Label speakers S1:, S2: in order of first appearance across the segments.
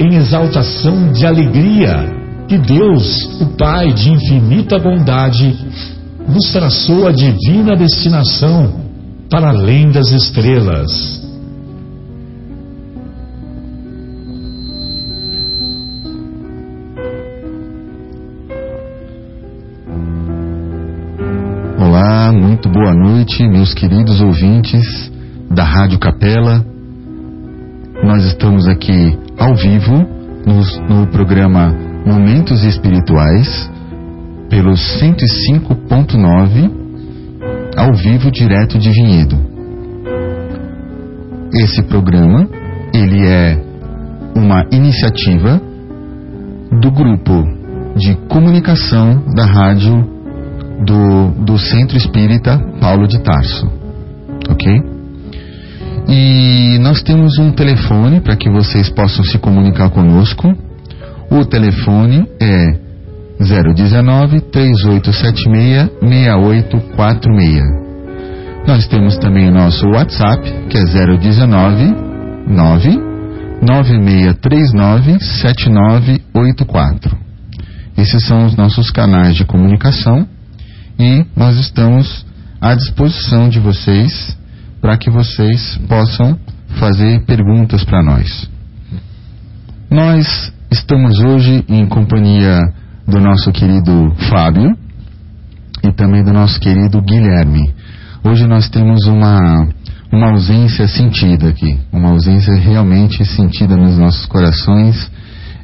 S1: em exaltação de alegria que Deus, o Pai de infinita bondade, nos traçou a divina destinação para além das estrelas.
S2: Olá, muito boa noite, meus queridos ouvintes da Rádio Capela. Nós estamos aqui ao vivo no, no programa Momentos Espirituais pelo 105.9 ao vivo direto de Vinhedo. Esse programa ele é uma iniciativa do grupo de comunicação da rádio do, do Centro Espírita Paulo de Tarso, ok? E nós temos um telefone para que vocês possam se comunicar conosco. O telefone é 019 3876 6846. Nós temos também o nosso WhatsApp, que é 019 9 9639 7984. Esses são os nossos canais de comunicação e nós estamos à disposição de vocês para que vocês possam fazer perguntas para nós. Nós estamos hoje em companhia do nosso querido Fábio e também do nosso querido Guilherme. Hoje nós temos uma, uma ausência sentida aqui, uma ausência realmente sentida nos nossos corações,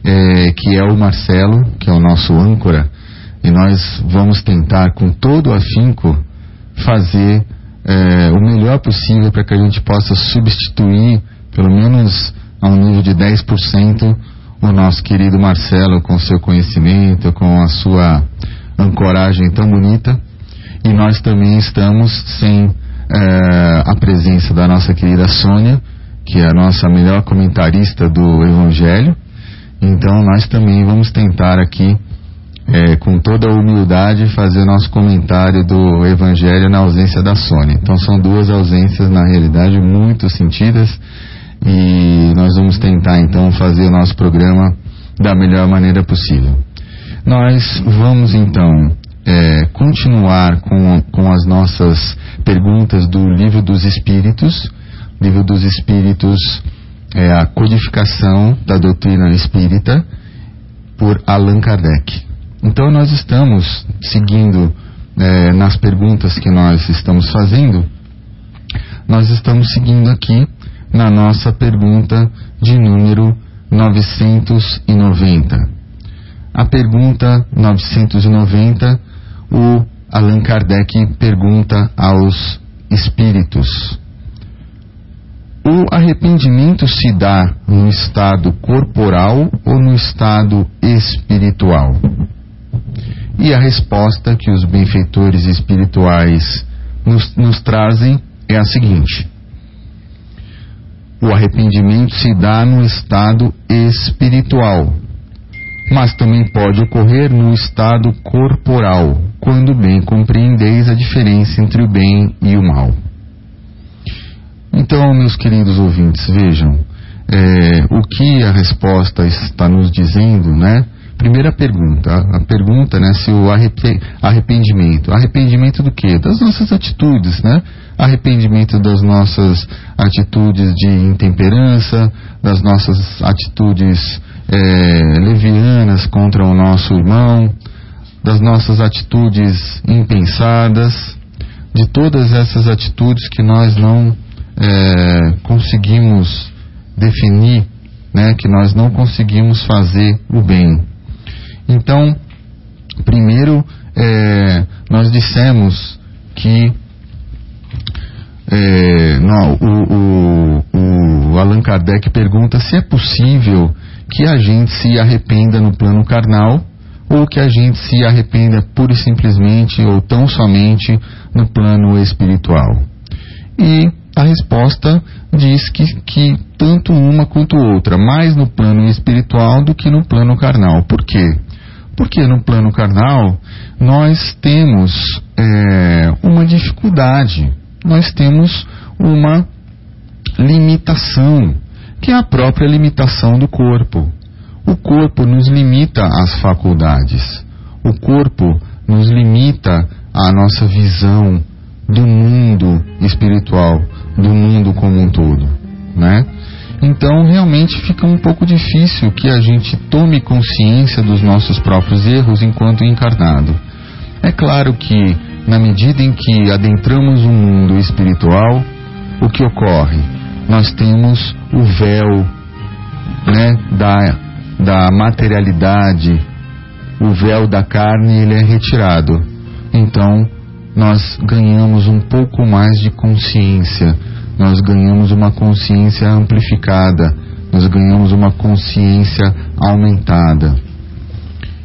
S2: é, que é o Marcelo, que é o nosso âncora, e nós vamos tentar com todo afinco fazer é, o melhor possível para que a gente possa substituir, pelo menos a um nível de 10%, o nosso querido Marcelo com seu conhecimento, com a sua ancoragem tão bonita. E nós também estamos sem é, a presença da nossa querida Sônia, que é a nossa melhor comentarista do Evangelho. Então nós também vamos tentar aqui é, com toda a humildade, fazer nosso comentário do Evangelho na ausência da Sônia. Então são duas ausências, na realidade, muito sentidas e nós vamos tentar então fazer o nosso programa da melhor maneira possível. Nós vamos então é, continuar com, com as nossas perguntas do Livro dos Espíritos. Livro dos Espíritos é a codificação da doutrina espírita por Allan Kardec. Então nós estamos seguindo é, nas perguntas que nós estamos fazendo, nós estamos seguindo aqui na nossa pergunta de número 990. A pergunta 990, o Allan Kardec pergunta aos espíritos: O arrependimento se dá no estado corporal ou no estado espiritual? E a resposta que os benfeitores espirituais nos, nos trazem é a seguinte: o arrependimento se dá no estado espiritual, mas também pode ocorrer no estado corporal, quando bem compreendeis a diferença entre o bem e o mal. Então, meus queridos ouvintes, vejam é, o que a resposta está nos dizendo, né? Primeira pergunta, a pergunta, né, se o arrependimento, arrependimento do quê? Das nossas atitudes, né? Arrependimento das nossas atitudes de intemperança, das nossas atitudes é, levianas contra o nosso irmão, das nossas atitudes impensadas, de todas essas atitudes que nós não é, conseguimos definir, né, que nós não conseguimos fazer o bem. Então, primeiro, é, nós dissemos que é, não, o, o, o Allan Kardec pergunta se é possível que a gente se arrependa no plano carnal ou que a gente se arrependa pura e simplesmente ou tão somente no plano espiritual. E a resposta diz que, que tanto uma quanto outra, mais no plano espiritual do que no plano carnal. Por quê? Porque no plano carnal nós temos é, uma dificuldade, nós temos uma limitação, que é a própria limitação do corpo. O corpo nos limita às faculdades. O corpo nos limita à nossa visão do mundo espiritual, do mundo como um todo, né? Então, realmente fica um pouco difícil que a gente tome consciência dos nossos próprios erros enquanto encarnado. É claro que, na medida em que adentramos um mundo espiritual, o que ocorre? Nós temos o véu né, da da materialidade, o véu da carne ele é retirado. Então, nós ganhamos um pouco mais de consciência, nós ganhamos uma consciência amplificada, nós ganhamos uma consciência aumentada.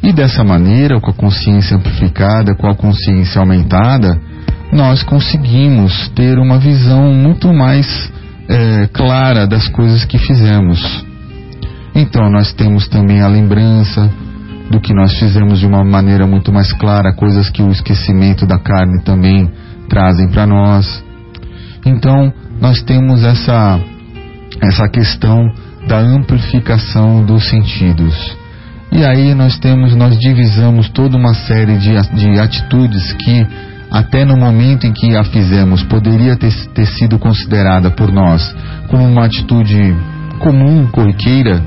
S2: E dessa maneira, com a consciência amplificada, com a consciência aumentada, nós conseguimos ter uma visão muito mais é, clara das coisas que fizemos. Então nós temos também a lembrança do que nós fizemos de uma maneira muito mais clara, coisas que o esquecimento da carne também trazem para nós. Então nós temos essa essa questão da amplificação dos sentidos. E aí nós temos, nós divisamos toda uma série de, de atitudes que até no momento em que a fizemos poderia ter, ter sido considerada por nós como uma atitude comum, corriqueira,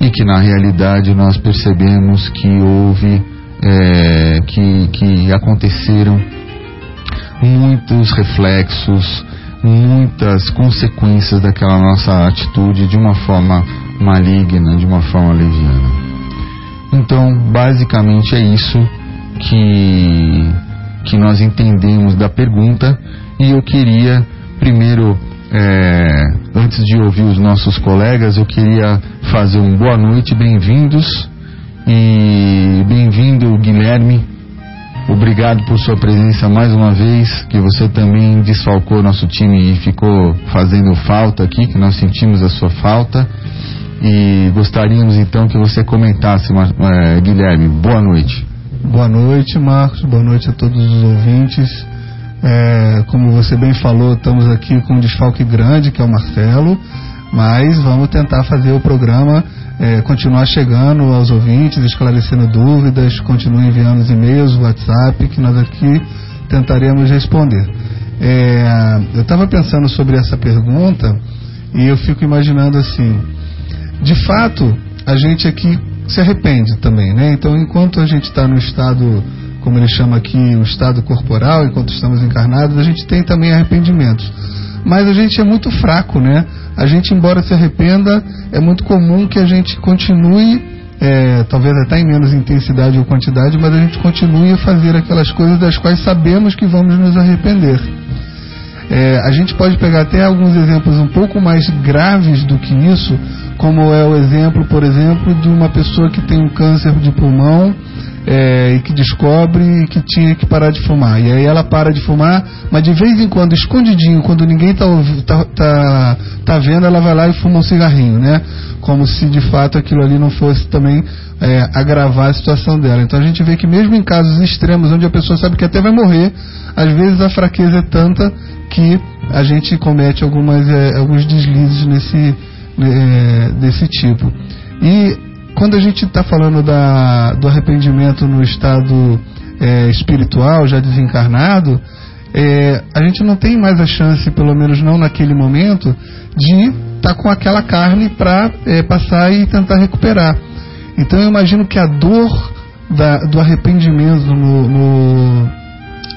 S2: e que na realidade nós percebemos que houve, é, que, que aconteceram muitos reflexos, muitas consequências daquela nossa atitude de uma forma maligna, de uma forma leviana. Então, basicamente é isso que, que nós entendemos da pergunta e eu queria primeiro é, antes de ouvir os nossos colegas, eu queria fazer um boa noite, bem-vindos e bem-vindo Guilherme. Obrigado por sua presença mais uma vez, que você também desfalcou nosso time e ficou fazendo falta aqui, que nós sentimos a sua falta. E gostaríamos então que você comentasse, é, Guilherme. Boa noite.
S3: Boa noite, Marcos. Boa noite a todos os ouvintes. É, como você bem falou, estamos aqui com um desfalque grande, que é o Marcelo, mas vamos tentar fazer o programa é, continuar chegando aos ouvintes, esclarecendo dúvidas, continue enviando os e-mails, WhatsApp, que nós aqui tentaremos responder. É, eu estava pensando sobre essa pergunta e eu fico imaginando assim, de fato, a gente aqui se arrepende também, né? Então, enquanto a gente está no estado como ele chama aqui, o estado corporal, enquanto estamos encarnados, a gente tem também arrependimentos. Mas a gente é muito fraco, né? A gente, embora se arrependa, é muito comum que a gente continue, é, talvez até em menos intensidade ou quantidade, mas a gente continue a fazer aquelas coisas das quais sabemos que vamos nos arrepender. É, a gente pode pegar até alguns exemplos um pouco mais graves do que isso, como é o exemplo, por exemplo, de uma pessoa que tem um câncer de pulmão é, e que descobre que tinha que parar de fumar. E aí ela para de fumar, mas de vez em quando, escondidinho, quando ninguém está tá, tá, tá vendo, ela vai lá e fuma um cigarrinho, né? Como se de fato aquilo ali não fosse também é, agravar a situação dela. Então a gente vê que mesmo em casos extremos, onde a pessoa sabe que até vai morrer, às vezes a fraqueza é tanta que a gente comete algumas, é, alguns deslizes nesse, é, desse tipo. E quando a gente está falando da, do arrependimento no estado é, espiritual, já desencarnado, é, a gente não tem mais a chance, pelo menos não naquele momento, de estar tá com aquela carne para é, passar e tentar recuperar. Então eu imagino que a dor da, do arrependimento no, no,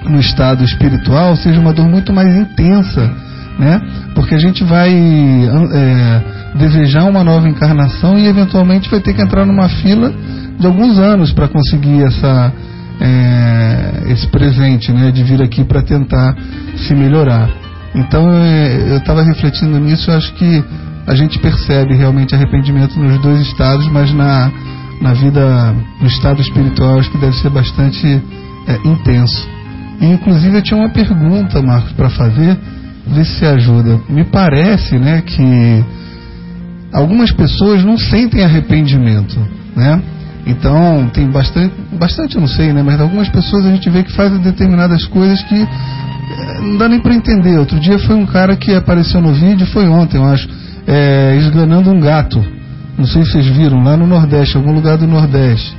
S3: no, estado espiritual seja uma dor muito mais intensa, né? Porque a gente vai é, desejar uma nova encarnação e eventualmente vai ter que entrar numa fila de alguns anos para conseguir essa é, esse presente, né, de vir aqui para tentar se melhorar. Então é, eu estava refletindo nisso, eu acho que a gente percebe realmente arrependimento nos dois estados, mas na, na vida, no estado espiritual, acho que deve ser bastante é, intenso. E, inclusive eu tinha uma pergunta, Marcos, para fazer, ver se ajuda. Me parece, né, que algumas pessoas não sentem arrependimento, né? Então, tem bastante, bastante eu não sei, né? Mas algumas pessoas a gente vê que fazem determinadas coisas que é, não dá nem para entender. Outro dia foi um cara que apareceu no vídeo, foi ontem, eu acho, é, esganando um gato. Não sei se vocês viram, lá no Nordeste, algum lugar do Nordeste.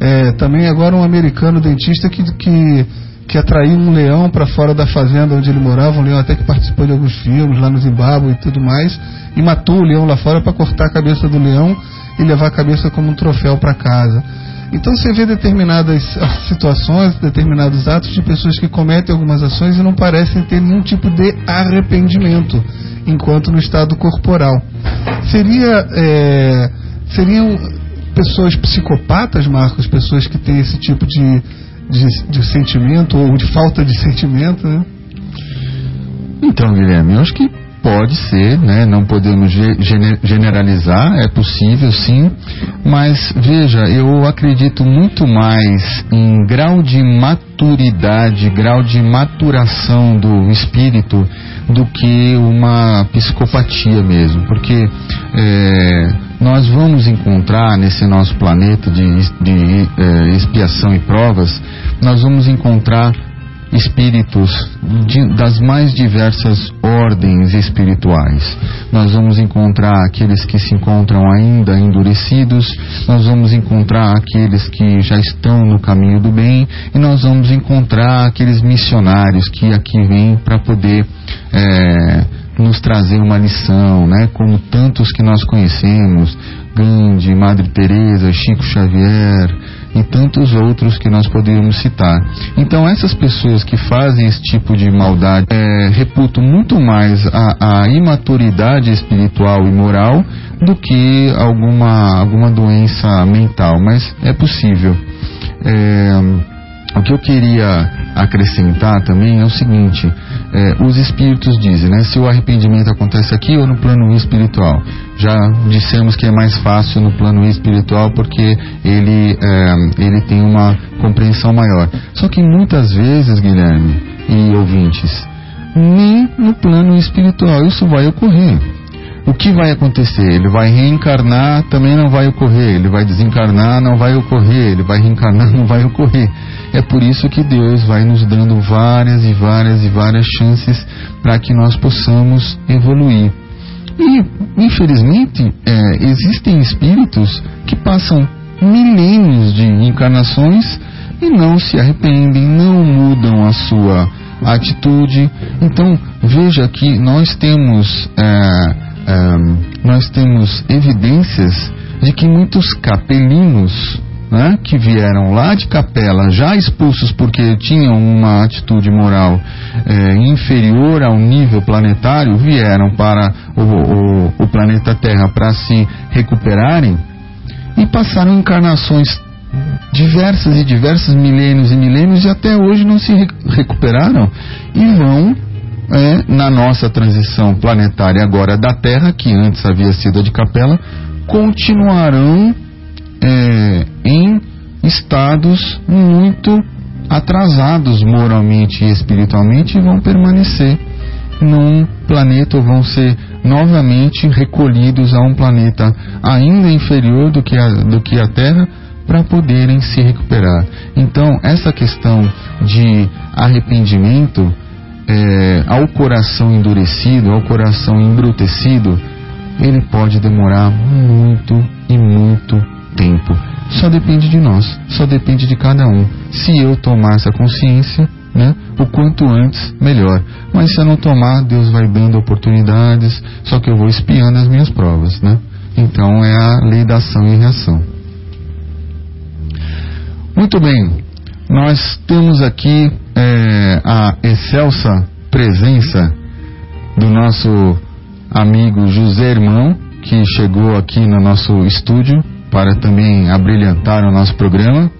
S3: É, também agora um americano dentista que, que, que atraiu um leão para fora da fazenda onde ele morava, um leão até que participou de alguns filmes lá no Zimbábue e tudo mais, e matou o leão lá fora para cortar a cabeça do leão e levar a cabeça como um troféu para casa. Então você vê determinadas situações, determinados atos de pessoas que cometem algumas ações e não parecem ter nenhum tipo de arrependimento, enquanto no estado corporal. Seria, é, seriam pessoas psicopatas, Marcos, pessoas que têm esse tipo de, de, de sentimento ou de falta de sentimento, né?
S2: Então, Guilherme, eu acho que Pode ser, né? não podemos generalizar, é possível sim, mas veja, eu acredito muito mais em grau de maturidade, grau de maturação do espírito do que uma psicopatia mesmo, porque é, nós vamos encontrar nesse nosso planeta de, de é, expiação e provas, nós vamos encontrar espíritos de, das mais diversas ordens espirituais. Nós vamos encontrar aqueles que se encontram ainda endurecidos, nós vamos encontrar aqueles que já estão no caminho do bem e nós vamos encontrar aqueles missionários que aqui vêm para poder é, nos trazer uma lição, né? Como tantos que nós conhecemos, Gandhi, Madre Teresa, Chico Xavier, e tantos outros que nós poderíamos citar. Então, essas pessoas que fazem esse tipo de maldade é, reputam muito mais a, a imaturidade espiritual e moral do que alguma, alguma doença mental, mas é possível. É, o que eu queria acrescentar também é o seguinte: é, os espíritos dizem, né, se o arrependimento acontece aqui ou no plano espiritual. Já dissemos que é mais fácil no plano espiritual porque ele, é, ele tem uma compreensão maior. Só que muitas vezes, Guilherme e ouvintes, nem no plano espiritual isso vai ocorrer o que vai acontecer? Ele vai reencarnar, também não vai ocorrer. Ele vai desencarnar, não vai ocorrer. Ele vai reencarnar, não vai ocorrer. É por isso que Deus vai nos dando várias e várias e várias chances para que nós possamos evoluir. E, infelizmente, é, existem espíritos que passam milênios de encarnações e não se arrependem, não mudam a sua atitude. Então, veja que nós temos. É, um, nós temos evidências de que muitos capelinos né, que vieram lá de capela, já expulsos porque tinham uma atitude moral é, inferior ao nível planetário, vieram para o, o, o planeta Terra para se recuperarem e passaram encarnações diversas e diversos milênios e milênios e até hoje não se recuperaram e vão é, na nossa transição planetária agora da Terra, que antes havia sido a de Capela, continuarão é, em estados muito atrasados moralmente e espiritualmente e vão permanecer num planeta ou vão ser novamente recolhidos a um planeta ainda inferior do que a, do que a Terra para poderem se recuperar. Então, essa questão de arrependimento é, ao coração endurecido, ao coração embrutecido, ele pode demorar muito e muito tempo. Só depende de nós, só depende de cada um. Se eu tomar essa consciência, né, o quanto antes, melhor. Mas se eu não tomar, Deus vai dando oportunidades, só que eu vou espiando as minhas provas, né? Então é a lei da ação e reação. Muito bem, nós temos aqui é, a excelsa presença do nosso amigo José Irmão, que chegou aqui no nosso estúdio para também abrilhantar o nosso programa.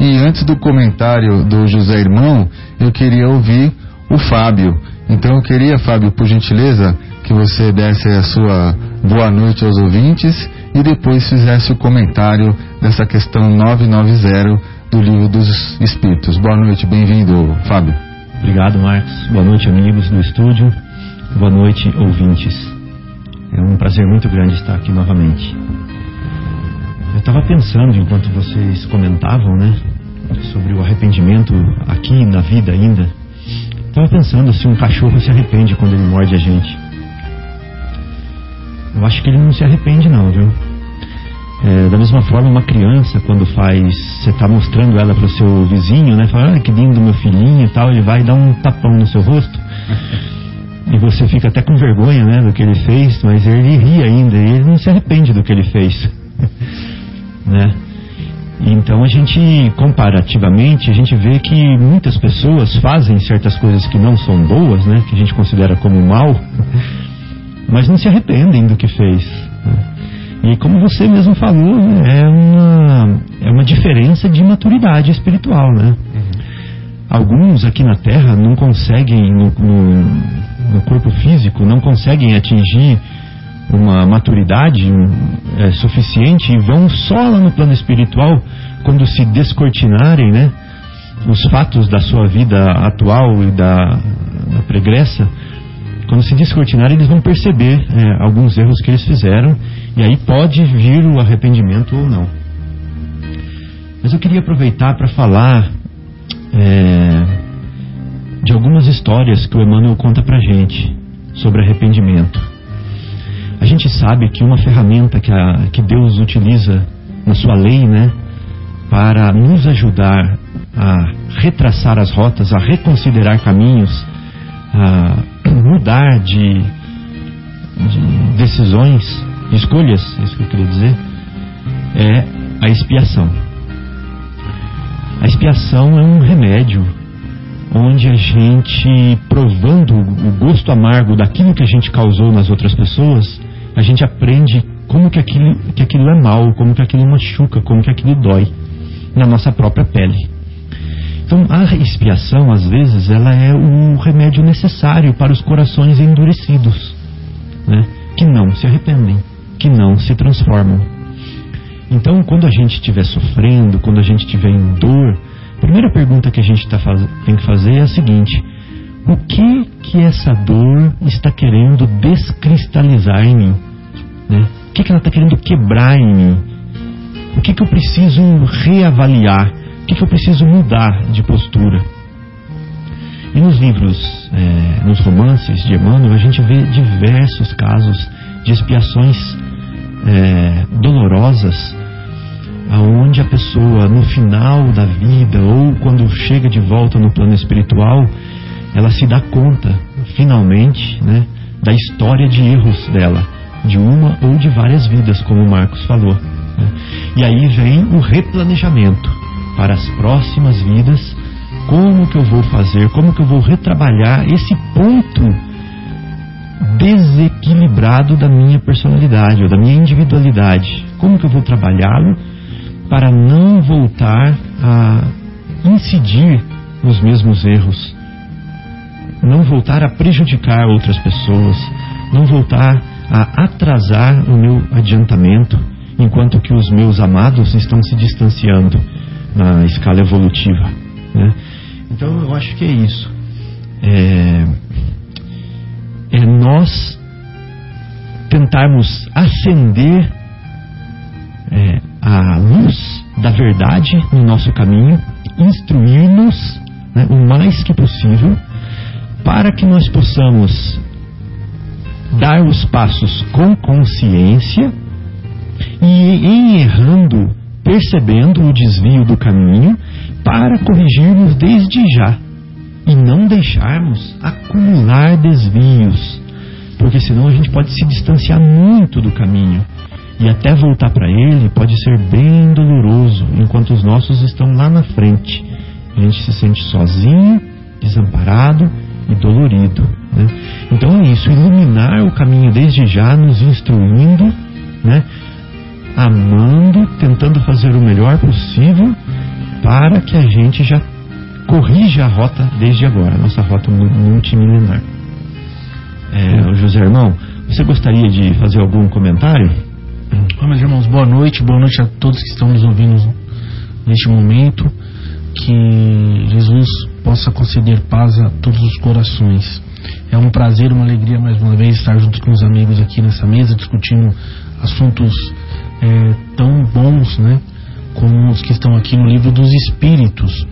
S2: E antes do comentário do José Irmão, eu queria ouvir o Fábio. Então eu queria, Fábio, por gentileza, que você desse a sua boa noite aos ouvintes e depois fizesse o comentário dessa questão 990 do Livro dos Espíritos. Boa noite, bem-vindo, Fábio.
S4: Obrigado, Marcos. Boa noite, amigos do estúdio. Boa noite, ouvintes. É um prazer muito grande estar aqui novamente. Eu estava pensando enquanto vocês comentavam, né, sobre o arrependimento aqui na vida ainda. Estava pensando se um cachorro se arrepende quando ele morde a gente. Eu acho que ele não se arrepende não, viu? É, da mesma forma, uma criança, quando faz, você está mostrando ela para o seu vizinho, né? Fala, ah, que lindo meu filhinho e tal, ele vai dar um tapão no seu rosto. e você fica até com vergonha, né, do que ele fez, mas ele ri ainda, e ele não se arrepende do que ele fez. né? Então a gente, comparativamente, a gente vê que muitas pessoas fazem certas coisas que não são boas, né? Que a gente considera como mal, mas não se arrependem do que fez. Né? E como você mesmo falou, é uma, é uma diferença de maturidade espiritual, né? Alguns aqui na Terra não conseguem, no, no, no corpo físico, não conseguem atingir uma maturidade é, suficiente e vão só lá no plano espiritual quando se descortinarem, né? Os fatos da sua vida atual e da, da pregressa, quando se descortinarem, eles vão perceber é, alguns erros que eles fizeram e aí pode vir o arrependimento ou não. Mas eu queria aproveitar para falar é, de algumas histórias que o Emmanuel conta pra gente sobre arrependimento. A gente sabe que uma ferramenta que, a, que Deus utiliza na sua lei, né, para nos ajudar a retraçar as rotas, a reconsiderar caminhos, a mudar de, de decisões, de escolhas, é isso que eu queria dizer, é a expiação. A expiação é um remédio onde a gente, provando o gosto amargo daquilo que a gente causou nas outras pessoas, a gente aprende como que aquilo, que aquilo é mal, como que aquilo machuca, como que aquilo dói na nossa própria pele. Então, a expiação, às vezes, ela é o remédio necessário para os corações endurecidos, né? que não se arrependem, que não se transformam. Então, quando a gente estiver sofrendo, quando a gente estiver em dor, a primeira pergunta que a gente tá tem que fazer é a seguinte: o que que essa dor está querendo descristalizar em mim? Né? O que, que ela está querendo quebrar em mim? O que, que eu preciso reavaliar? O que, que eu preciso mudar de postura? E nos livros, é, nos romances de Emmanuel, a gente vê diversos casos de expiações é, dolorosas, aonde a pessoa, no final da vida ou quando chega de volta no plano espiritual, ela se dá conta, finalmente, né, da história de erros dela, de uma ou de várias vidas, como o Marcos falou. Né? E aí vem o replanejamento para as próximas vidas, como que eu vou fazer, como que eu vou retrabalhar esse ponto desequilibrado da minha personalidade ou da minha individualidade, como que eu vou trabalhá-lo para não voltar a incidir nos mesmos erros não voltar a prejudicar outras pessoas, não voltar a atrasar o meu adiantamento, enquanto que os meus amados estão se distanciando na escala evolutiva. Né? Então eu acho que é isso. É, é nós tentarmos acender é, a luz da verdade no nosso caminho, instruir-nos né, o mais que possível para que nós possamos dar os passos com consciência E em errando, percebendo o desvio do caminho, para corrigirmos desde já e não deixarmos acumular desvios, porque senão a gente pode se distanciar muito do caminho e até voltar para ele pode ser bem doloroso, enquanto os nossos estão lá na frente. A gente se sente sozinho, desamparado e dolorido. Né? Então é isso, iluminar o caminho desde já, nos instruindo, né? amando, tentando fazer o melhor possível para que a gente já corrija a rota desde agora, nossa rota multimilenar. É, José Irmão, você gostaria de fazer algum comentário?
S5: meus irmãos, boa noite, boa noite a todos que estão nos ouvindo neste momento. Que Jesus possa conceder paz a todos os corações. É um prazer, uma alegria mais uma vez estar junto com os amigos aqui nessa mesa discutindo assuntos é, tão bons, né? Como os que estão aqui no livro dos Espíritos.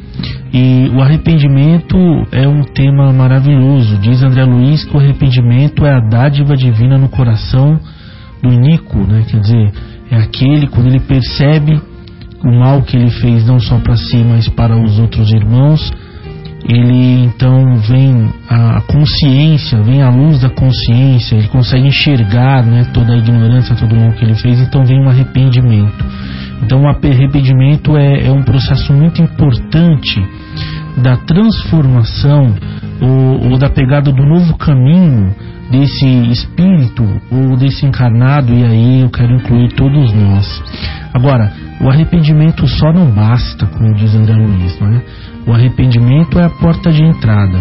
S5: E o arrependimento é um tema maravilhoso. Diz André Luiz que o arrependimento é a dádiva divina no coração do Nico, né? Quer dizer, é aquele quando ele percebe o mal que ele fez não só para si, mas para os outros irmãos, ele então vem a consciência, vem a luz da consciência, ele consegue enxergar né, toda a ignorância, todo o mal que ele fez, então vem um arrependimento. Então o arrependimento é, é um processo muito importante da transformação ou, ou da pegada do novo caminho desse espírito ou desse encarnado, e aí eu quero incluir todos nós. Agora, o arrependimento só não basta, como diz André Luiz, não é? O arrependimento é a porta de entrada,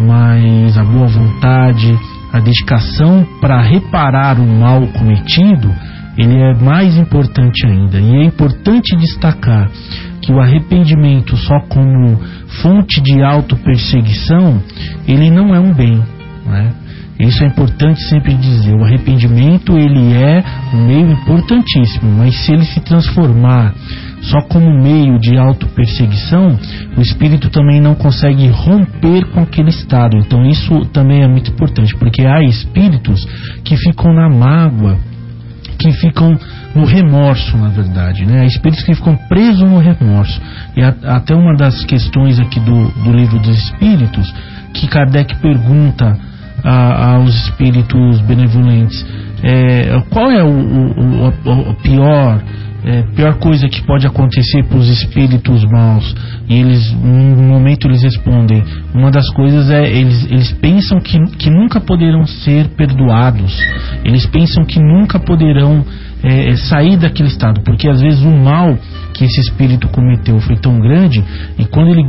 S5: mas a boa vontade, a dedicação para reparar o mal cometido, ele é mais importante ainda. E é importante destacar que o arrependimento só como fonte de auto-perseguição, ele não é um bem, não é? Isso é importante sempre dizer. O arrependimento ele é um meio importantíssimo, mas se ele se transformar só como meio de auto-perseguição, o espírito também não consegue romper com aquele estado. Então isso também é muito importante, porque há espíritos que ficam na mágoa, que ficam no remorso, na verdade, né? Há espíritos que ficam presos no remorso. E até uma das questões aqui do, do livro dos espíritos, que Kardec pergunta a, aos espíritos benevolentes. É, qual é o, o, o, o pior é, pior coisa que pode acontecer para os espíritos maus? E eles num momento eles respondem. Uma das coisas é eles, eles pensam que, que nunca poderão ser perdoados. Eles pensam que nunca poderão é, sair daquele estado. Porque às vezes o mal que esse espírito cometeu foi tão grande e quando ele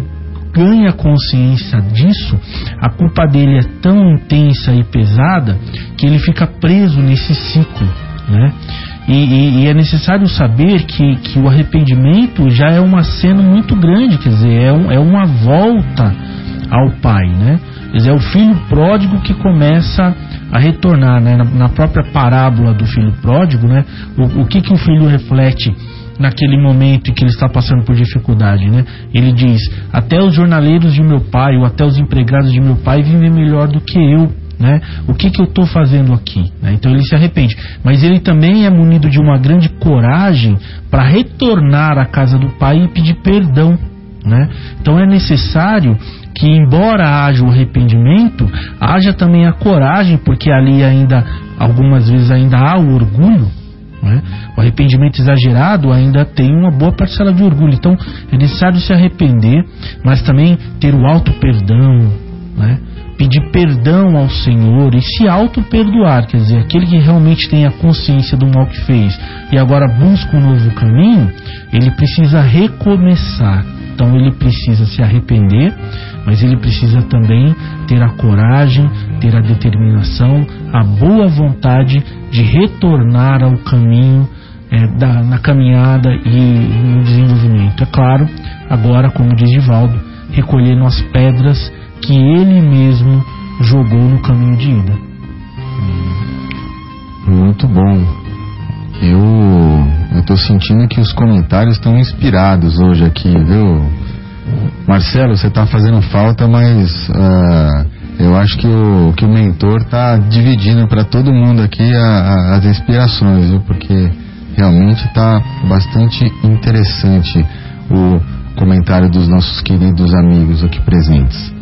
S5: ganha consciência disso, a culpa dele é tão intensa e pesada que ele fica preso nesse ciclo, né? E, e, e, é necessário saber que, que o arrependimento já é uma cena muito grande, quer dizer, é, um, é uma volta ao pai, né? Quer dizer, é o filho pródigo que começa a retornar, né? Na, na própria parábola do filho pródigo, né? O, o que, que o filho reflete naquele momento em que ele está passando por dificuldade, né? Ele diz: até os jornaleiros de meu pai ou até os empregados de meu pai vivem melhor do que eu. Né? O que, que eu estou fazendo aqui? Né? Então ele se arrepende. Mas ele também é munido de uma grande coragem para retornar à casa do pai e pedir perdão. Né? Então é necessário que, embora haja o arrependimento, haja também a coragem, porque ali ainda, algumas vezes ainda há o orgulho, né? O arrependimento exagerado ainda tem uma boa parcela de orgulho. Então é necessário se arrepender, mas também ter o auto perdão, né? Pedir perdão ao Senhor e se auto-perdoar, quer dizer, aquele que realmente tem a consciência do mal que fez e agora busca um novo caminho, ele precisa recomeçar. Então ele precisa se arrepender, mas ele precisa também ter a coragem, ter a determinação, a boa vontade de retornar ao caminho é, da, na caminhada e no desenvolvimento. É claro, agora, como diz Divaldo, recolhendo as pedras que ele mesmo jogou no caminho de ida.
S2: Muito bom. Eu estou sentindo que os comentários estão inspirados hoje aqui, viu? Marcelo, você está fazendo falta, mas uh, eu acho que o, que o mentor está dividindo para todo mundo aqui a, a, as inspirações, viu? Porque realmente está bastante interessante o comentário dos nossos queridos amigos aqui presentes.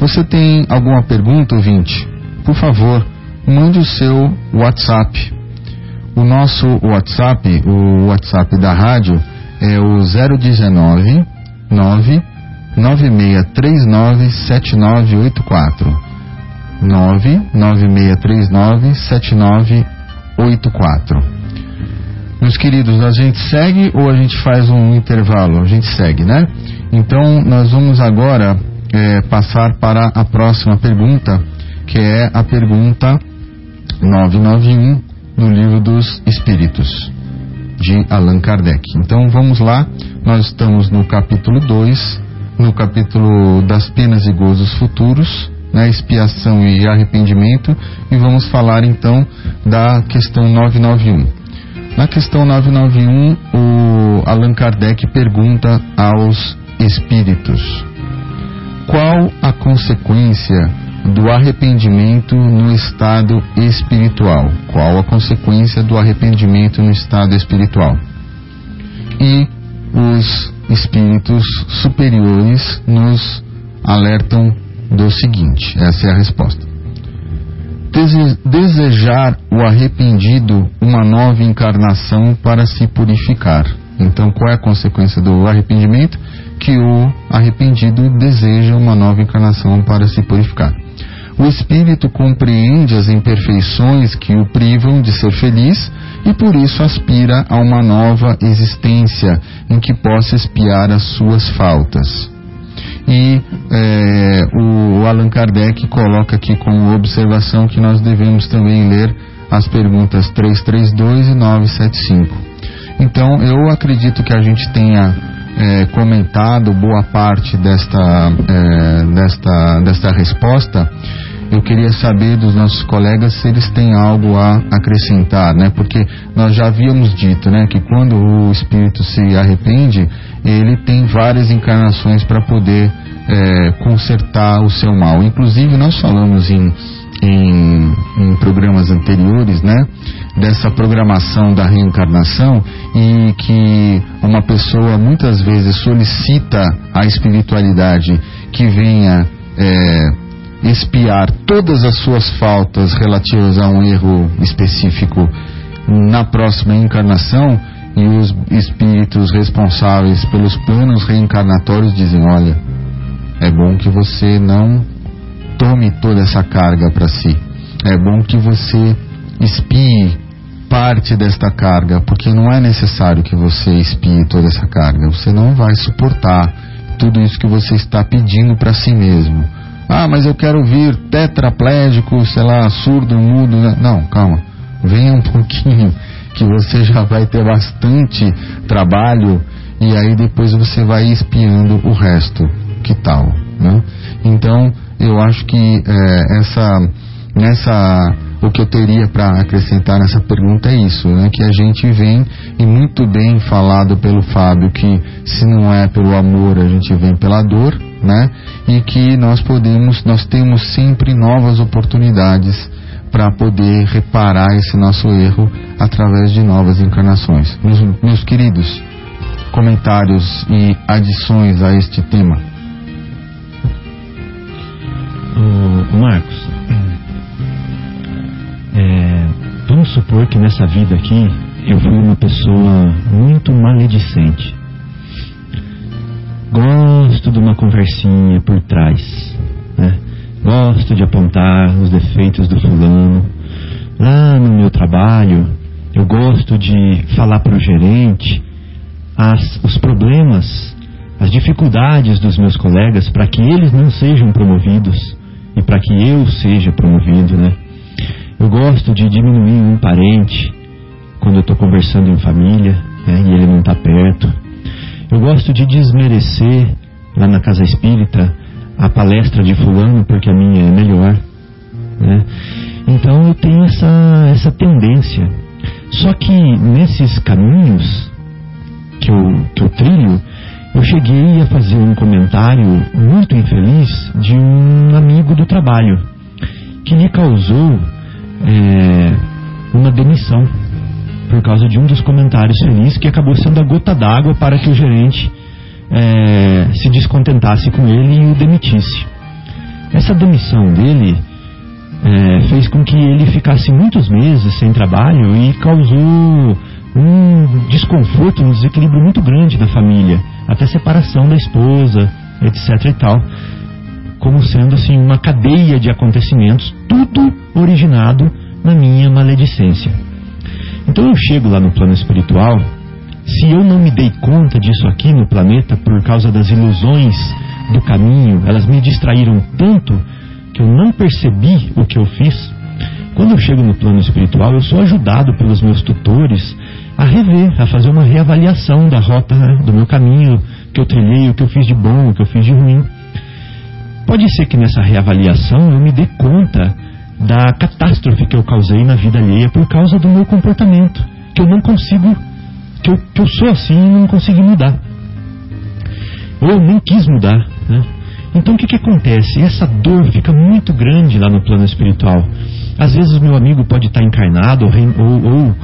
S2: Você tem alguma pergunta, ouvinte? Por favor, mande o seu WhatsApp. O nosso WhatsApp, o WhatsApp da rádio, é o 019 9 9639 7984. 99639 7984. Meus queridos, a gente segue ou a gente faz um intervalo? A gente segue, né? Então, nós vamos agora é, passar para a próxima pergunta, que é a pergunta 991 do Livro dos Espíritos, de Allan Kardec. Então, vamos lá, nós estamos no capítulo 2, no capítulo das penas e gozos futuros, né, expiação e arrependimento, e vamos falar então da questão 991. Na questão 991, o Allan Kardec pergunta aos espíritos: qual a consequência do arrependimento no estado espiritual? Qual a consequência do arrependimento no estado espiritual? E os espíritos superiores nos alertam do seguinte: essa é a resposta. Desejar o arrependido uma nova encarnação para se purificar. Então, qual é a consequência do arrependimento? Que o arrependido deseja uma nova encarnação para se purificar. O espírito compreende as imperfeições que o privam de ser feliz e por isso aspira a uma nova existência em que possa espiar as suas faltas. E é, o Allan Kardec coloca aqui como observação que nós devemos também ler as perguntas 332 e 975. Então, eu acredito que a gente tenha é, comentado boa parte desta, é, desta, desta resposta. Eu queria saber dos nossos colegas se eles têm algo a acrescentar, né? Porque nós já havíamos dito, né, que quando o espírito se arrepende, ele tem várias encarnações para poder é, consertar o seu mal. Inclusive, nós falamos em, em, em, programas anteriores, né, dessa programação da reencarnação e que uma pessoa muitas vezes solicita a espiritualidade que venha é, espiar todas as suas faltas relativas a um erro específico na próxima encarnação e os espíritos responsáveis pelos planos reencarnatórios dizem: olha, é bom que você não tome toda essa carga para si. É bom que você espie parte desta carga, porque não é necessário que você espie toda essa carga. Você não vai suportar tudo isso que você está pedindo para si mesmo. Ah, mas eu quero vir tetraplégico, sei lá, surdo, mudo. Né? Não, calma. Venha um pouquinho que você já vai ter bastante trabalho e aí depois você vai espiando o resto. Que tal? Né? Então, eu acho que é, essa, nessa, o que eu teria para acrescentar nessa pergunta é isso, né? que a gente vem e muito bem falado pelo Fábio que se não é pelo amor a gente vem pela dor, né? E que nós podemos, nós temos sempre novas oportunidades para poder reparar esse nosso erro através de novas encarnações. Meus, meus queridos, comentários e adições a este tema.
S4: Marcos, é, vamos supor que nessa vida aqui eu fui uma pessoa muito maledicente. Gosto de uma conversinha por trás, né? Gosto de apontar os defeitos do fulano. Lá no meu trabalho, eu gosto de falar para o gerente as, os problemas, as dificuldades dos meus colegas para que eles não sejam promovidos e para que eu seja promovido, né? Eu gosto de diminuir um parente quando eu estou conversando em família né, e ele não está perto. Eu gosto de desmerecer lá na casa espírita a palestra de fulano porque a minha é melhor. Né? Então eu tenho essa, essa tendência. Só que nesses caminhos que eu, que eu trilho, eu cheguei a fazer um comentário muito infeliz de um amigo do trabalho que lhe causou é, uma demissão por causa de um dos comentários felizes que acabou sendo a gota d'água para que o gerente é, se descontentasse com ele e o demitisse. Essa demissão dele é, fez com que ele ficasse muitos meses sem trabalho e causou um desconforto, um desequilíbrio muito grande na família, até separação da esposa, etc e tal, como sendo assim uma cadeia de acontecimentos, tudo originado na minha maledicência. Então eu chego lá no plano espiritual, se eu não me dei conta disso aqui no planeta por causa das ilusões do caminho, elas me distraíram tanto que eu não percebi o que eu fiz. Quando eu chego no plano espiritual, eu sou ajudado pelos meus tutores a rever, a fazer uma reavaliação da rota do meu caminho, que eu trilhei, o que eu fiz de bom, o que eu fiz de ruim. Pode ser que nessa reavaliação eu me dê conta da catástrofe que eu causei na vida alheia por causa do meu comportamento, que eu não consigo, que eu, que eu sou assim e não consegui mudar. Ou eu nem quis mudar. Né? Então o que, que acontece? Essa dor fica muito grande lá no plano espiritual. Às vezes meu amigo pode estar encarnado ou, ou, ou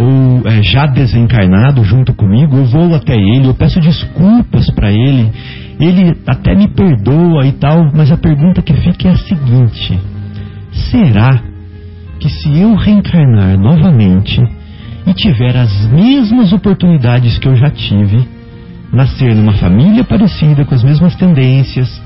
S4: ou é, já desencarnado junto comigo, eu vou até ele, eu peço desculpas para ele, ele até me perdoa e tal, mas a pergunta que fica é a seguinte: será que se eu reencarnar novamente e tiver as mesmas oportunidades que eu já tive, nascer numa família parecida, com as mesmas tendências,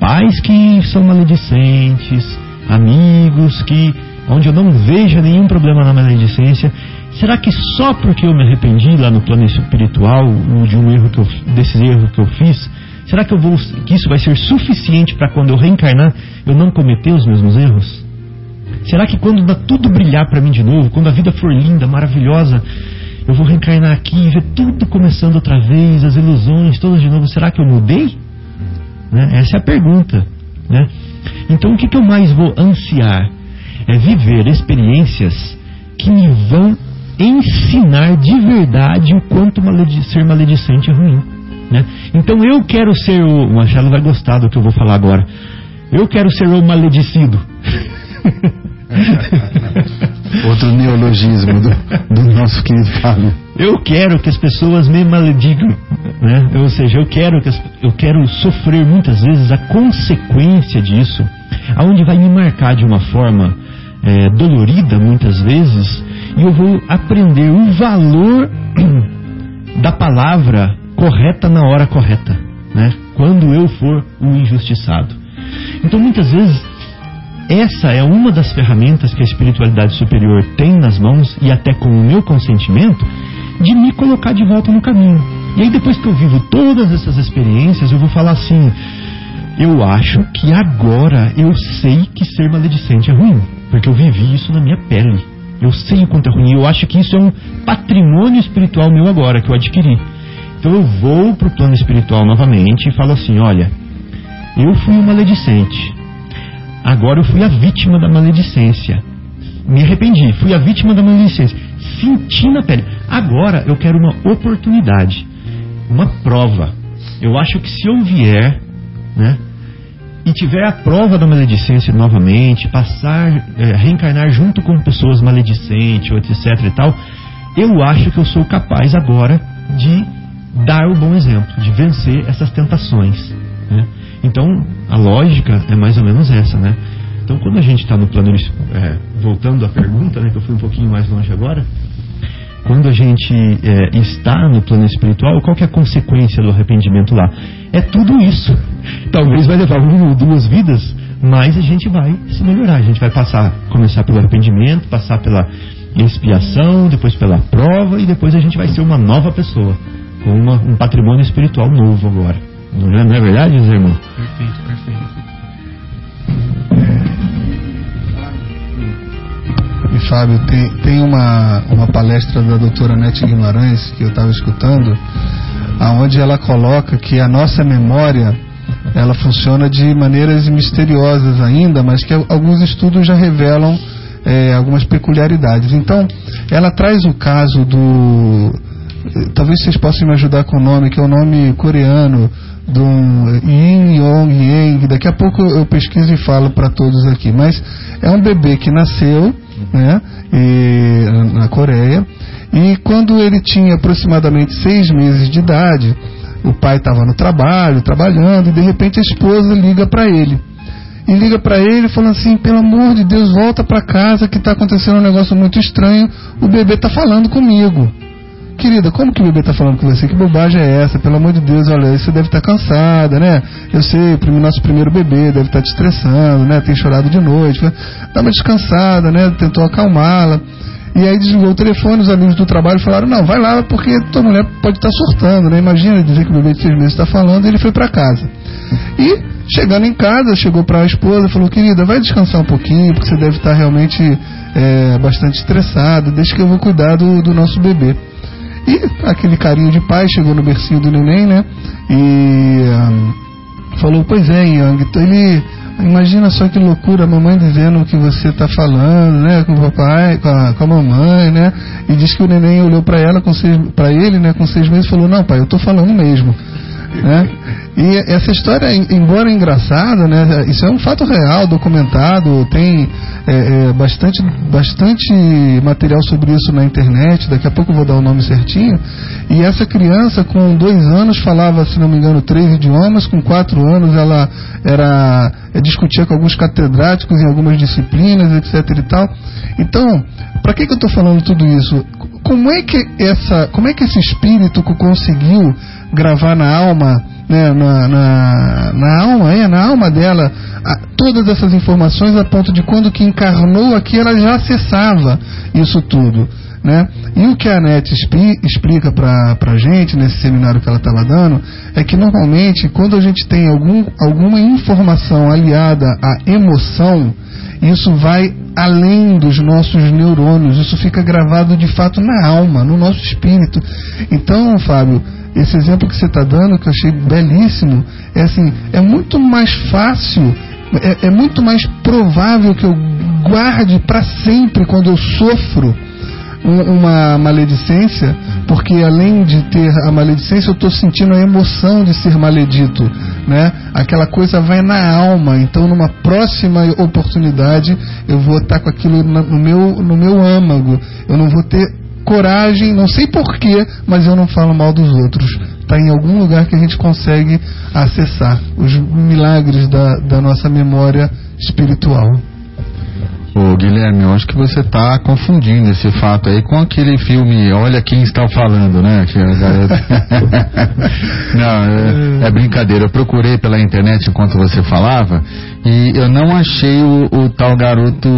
S4: pais que são maledicentes, amigos que onde eu não veja nenhum problema na maledicência, Será que só porque eu me arrependi lá no plano espiritual de um erro que eu, desse erro que eu fiz, será que eu vou que isso vai ser suficiente para quando eu reencarnar eu não cometer os mesmos erros? Será que quando tudo brilhar para mim de novo, quando a vida for linda, maravilhosa, eu vou reencarnar aqui e ver tudo começando outra vez, as ilusões todas de novo, será que eu mudei? Né? Essa é a pergunta. Né? Então o que, que eu mais vou ansiar? É viver experiências que me vão ensinar de verdade o quanto maledi ser maledicente é ruim. Né? Então eu quero ser o. O Machado vai gostar do que eu vou falar agora. Eu quero ser o maledicido.
S2: Outro neologismo do, do nosso querido Fábio.
S4: Eu quero que as pessoas me maledigam, né? Ou seja, eu quero que as, eu quero sofrer muitas vezes a consequência disso, aonde vai me marcar de uma forma é, dolorida muitas vezes, e eu vou aprender o valor da palavra correta na hora correta, né? Quando eu for o injustiçado. Então, muitas vezes, essa é uma das ferramentas que a espiritualidade superior tem nas mãos e até com o meu consentimento de me colocar de volta no caminho. E aí, depois que eu vivo todas essas experiências, eu vou falar assim: eu acho que agora eu sei que ser maledicente é ruim, porque eu vivi isso na minha pele. Eu sei o quanto é ruim. Eu acho que isso é um patrimônio espiritual meu agora, que eu adquiri. Então eu vou para o plano espiritual novamente e falo assim: olha, eu fui um maledicente. Agora eu fui a vítima da maledicência. Me arrependi, fui a vítima da maledicência. Senti na pele. Agora eu quero uma oportunidade, uma prova. Eu acho que se eu vier, né, e tiver a prova da maledicência novamente, passar, é, reencarnar junto com pessoas maledicentes, etc e tal, eu acho que eu sou capaz agora de dar o bom exemplo, de vencer essas tentações. Né? Então, a lógica é mais ou menos essa, né? Então, quando a gente está no plano, é, voltando à pergunta, né, que eu fui um pouquinho mais longe agora, quando a gente é, está no plano espiritual, qual é a consequência do arrependimento lá? É tudo isso. Talvez vai levar uma ou duas vidas, mas a gente vai se melhorar. A gente vai passar, começar pelo arrependimento, passar pela expiação, depois pela prova e depois a gente vai ser uma nova pessoa, com uma, um patrimônio espiritual novo agora. Não é, não é verdade, irmão?
S5: Perfeito, perfeito.
S3: E Fábio, tem, tem uma, uma palestra da doutora Nete Guimarães que eu estava escutando, aonde ela coloca que a nossa memória ela funciona de maneiras misteriosas ainda, mas que alguns estudos já revelam é, algumas peculiaridades. Então, ela traz o caso do. Talvez vocês possam me ajudar com o nome, que é o nome coreano do Yin Yong Yang. Daqui a pouco eu pesquiso e falo para todos aqui. Mas é um bebê que nasceu né? E, na Coreia. E quando ele tinha aproximadamente seis meses de idade, o pai estava no trabalho, trabalhando, e de repente a esposa liga para ele. E liga para ele falando assim: pelo amor de Deus, volta para casa que está acontecendo um negócio muito estranho. O bebê está falando comigo. Querida, como que o bebê está falando com você? Que bobagem é essa? Pelo amor de Deus, olha, você deve estar tá cansada, né? Eu sei, o nosso primeiro bebê deve estar tá te estressando, né? Tem chorado de noite. Dá uma descansada, né? Tentou acalmá-la. E aí desligou o telefone, os amigos do trabalho falaram, não, vai lá porque tua mulher pode estar tá surtando, né? Imagina dizer que o bebê de seis meses está falando e ele foi para casa. E chegando em casa, chegou para a esposa e falou, querida, vai descansar um pouquinho, porque você deve estar realmente é, bastante estressada, deixa que eu vou cuidar do, do nosso bebê. E aquele carinho de pai chegou no bercinho do neném, né? E um, falou, pois é, Yang, ele. Imagina só que loucura, a mamãe dizendo o que você está falando, né, com o papai, com a, com a, mamãe, né, e diz que o neném olhou para ela, para ele, né, com seis meses, e falou, não, pai, eu estou falando mesmo. Né? E essa história, embora engraçada, né, isso é um fato real, documentado, tem é, é, bastante, bastante material sobre isso na internet, daqui a pouco eu vou dar o nome certinho. E essa criança, com dois anos, falava, se não me engano, três idiomas, com quatro anos ela era é, discutia com alguns catedráticos em algumas disciplinas, etc. e tal. Então, para que, que eu estou falando tudo isso? Como é que essa, como é que esse espírito conseguiu gravar na alma, né, na, na, na alma, é, na alma dela, a, todas essas informações a ponto de quando que encarnou aqui ela já acessava isso tudo. Né? E o que a NET explica para a gente nesse seminário que ela estava dando é que normalmente quando a gente tem algum, alguma informação aliada à emoção, isso vai além dos nossos neurônios, isso fica gravado de fato na alma, no nosso espírito. Então, Fábio, esse exemplo que você está dando, que eu achei belíssimo, é assim, é muito mais fácil, é, é muito mais provável que eu guarde para sempre quando eu sofro uma maledicência, porque além de ter a maledicência, eu estou sentindo a emoção de ser maledito, né? Aquela coisa vai na alma. Então, numa próxima oportunidade, eu vou estar com aquilo no meu no meu âmago. Eu não vou ter coragem, não sei porquê, mas eu não falo mal dos outros. Está em algum lugar que a gente consegue acessar os milagres da, da nossa memória espiritual.
S2: Ô Guilherme, eu acho que você está confundindo esse fato aí com aquele filme Olha Quem Está Falando, né? A garota... não, é, é, brincadeira. Eu procurei pela internet enquanto você falava e eu não achei o, o tal garoto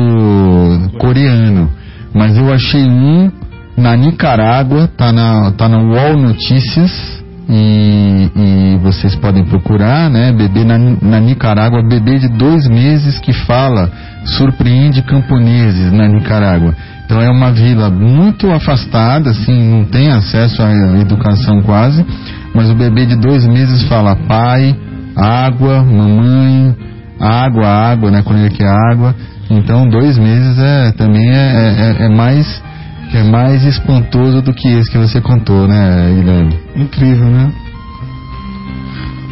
S2: coreano, mas eu achei um na Nicarágua, tá na, tá na UOL Notícias e, e vocês podem procurar, né? Bebê na, na Nicarágua, bebê de dois meses que fala, surpreende camponeses na Nicarágua. Então é uma vila muito afastada, assim, não tem acesso à educação quase, mas o bebê de dois meses fala pai, água, mamãe, água, água, né? Quando ele quer água. Então dois meses é também é, é, é mais que é mais espantoso do que esse que você contou, né, Guilherme?
S3: Incrível, né?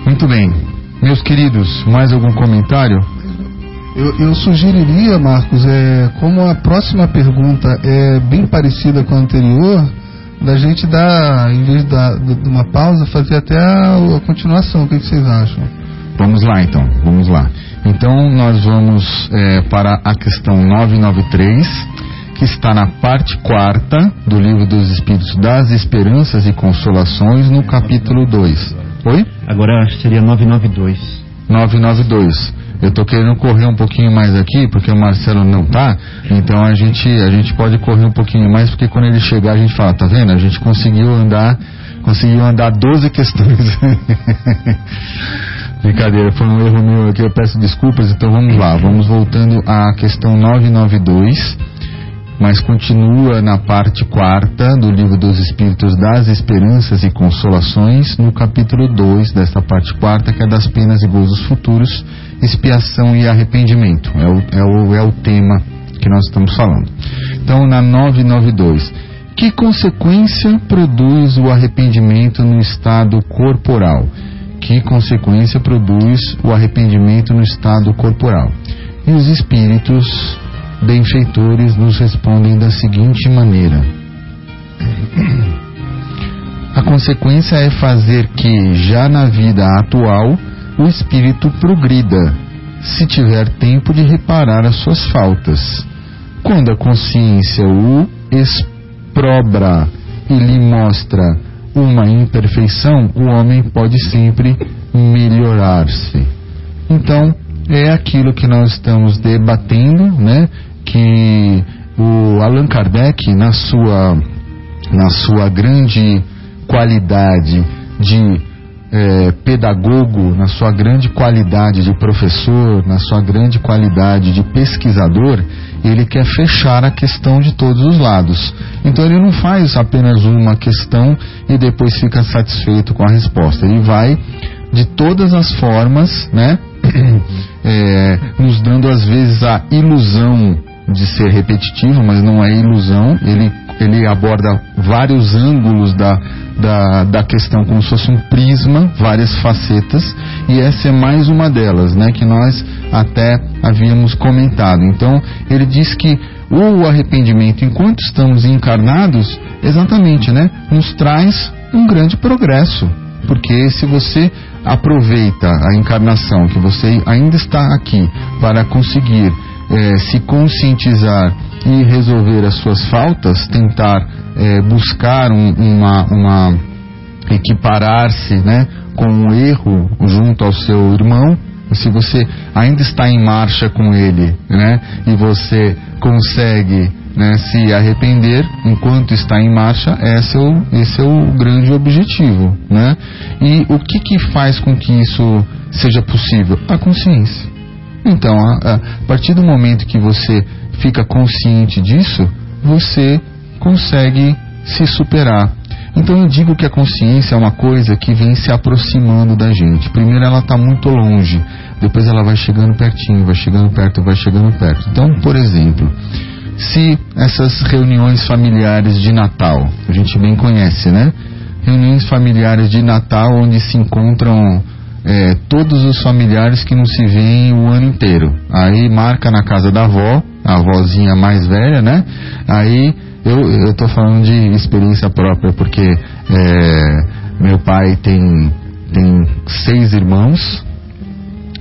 S2: Muito bem. Meus queridos, mais algum comentário?
S3: Eu, eu, sugeriria, Marcos, é, como a próxima pergunta é bem parecida com a anterior, da gente dar, em vez da, de uma pausa, fazer até a, a continuação. O que, que, vocês acham?
S2: Vamos lá, então. Vamos lá. Então, nós vamos é, para a questão 993 que está na parte quarta do livro dos Espíritos das Esperanças e Consolações, no capítulo 2. Oi?
S4: Agora seria 992.
S2: 992. Eu estou querendo correr um pouquinho mais aqui, porque o Marcelo não tá, então a gente, a gente pode correr um pouquinho mais, porque quando ele chegar a gente fala, tá vendo? A gente conseguiu andar, conseguiu andar 12 questões. Brincadeira, foi um erro meu aqui, eu peço desculpas, então vamos lá, vamos voltando à questão 992 mas continua na parte quarta do Livro dos Espíritos das Esperanças e Consolações, no capítulo 2 desta parte quarta, que é das penas e gozos futuros, expiação e arrependimento. É o, é o, é o tema que nós estamos falando. Então, na 992, que consequência produz o arrependimento no estado corporal? Que consequência produz o arrependimento no estado corporal? E os espíritos benfeitores nos respondem da seguinte maneira: A consequência é fazer que, já na vida atual, o espírito progrida, se tiver tempo de reparar as suas faltas. Quando a consciência o exprobra e lhe mostra uma imperfeição, o homem pode sempre melhorar-se. Então, é aquilo que nós estamos debatendo, né? Que o Allan Kardec, na sua, na sua grande qualidade de é, pedagogo, na sua grande qualidade de professor, na sua grande qualidade de pesquisador, ele quer fechar a questão de todos os lados. Então ele não faz apenas uma questão e depois fica satisfeito com a resposta. Ele vai de todas as formas, né? é, nos dando às vezes a ilusão de ser repetitivo, mas não é ilusão. Ele, ele aborda vários ângulos da, da, da questão como se fosse um prisma, várias facetas, e essa é mais uma delas, né, que nós até havíamos comentado. Então, ele diz que o arrependimento, enquanto estamos encarnados, exatamente, né, nos traz um grande progresso. Porque se você aproveita a encarnação, que você ainda está aqui para conseguir é, se conscientizar e resolver as suas faltas, tentar é, buscar um, uma, uma equiparar-se né, com um erro junto ao seu irmão, se você ainda está em marcha com ele né, e você consegue né, se arrepender enquanto está em marcha, esse é o, esse é o grande objetivo. Né? E o que, que faz com que isso seja possível? A consciência. Então, a, a partir do momento que você fica consciente disso, você consegue se superar. Então eu digo que a consciência é uma coisa que vem se aproximando da gente. Primeiro ela está muito longe, depois ela vai chegando pertinho, vai chegando perto, vai chegando perto. Então, por exemplo, se essas reuniões familiares de Natal, a gente bem conhece, né? Reuniões familiares de Natal onde se encontram é, todos os familiares que não se veem o ano inteiro. Aí marca na casa da avó, a avózinha mais velha, né? Aí eu estou falando de experiência própria, porque é, meu pai tem, tem seis irmãos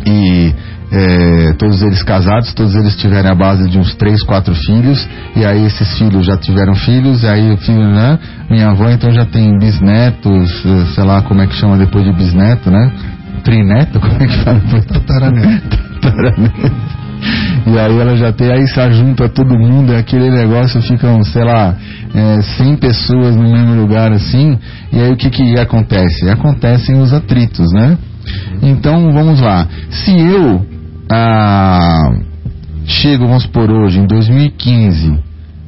S2: e é, todos eles casados, todos eles tiveram a base de uns três, quatro filhos, e aí esses filhos já tiveram filhos, e aí o filho, né? Minha avó então já tem bisnetos, sei lá como é que chama depois de bisneto, né? Trineto, como é que fala? Tataraneto. Tataraneto. E aí ela já tem, aí se junta todo mundo, aquele negócio ficam, sei lá, é, 100 pessoas no mesmo lugar assim, e aí o que que acontece? Acontecem os atritos, né? Então vamos lá. Se eu ah, chego, vamos por hoje, em 2015,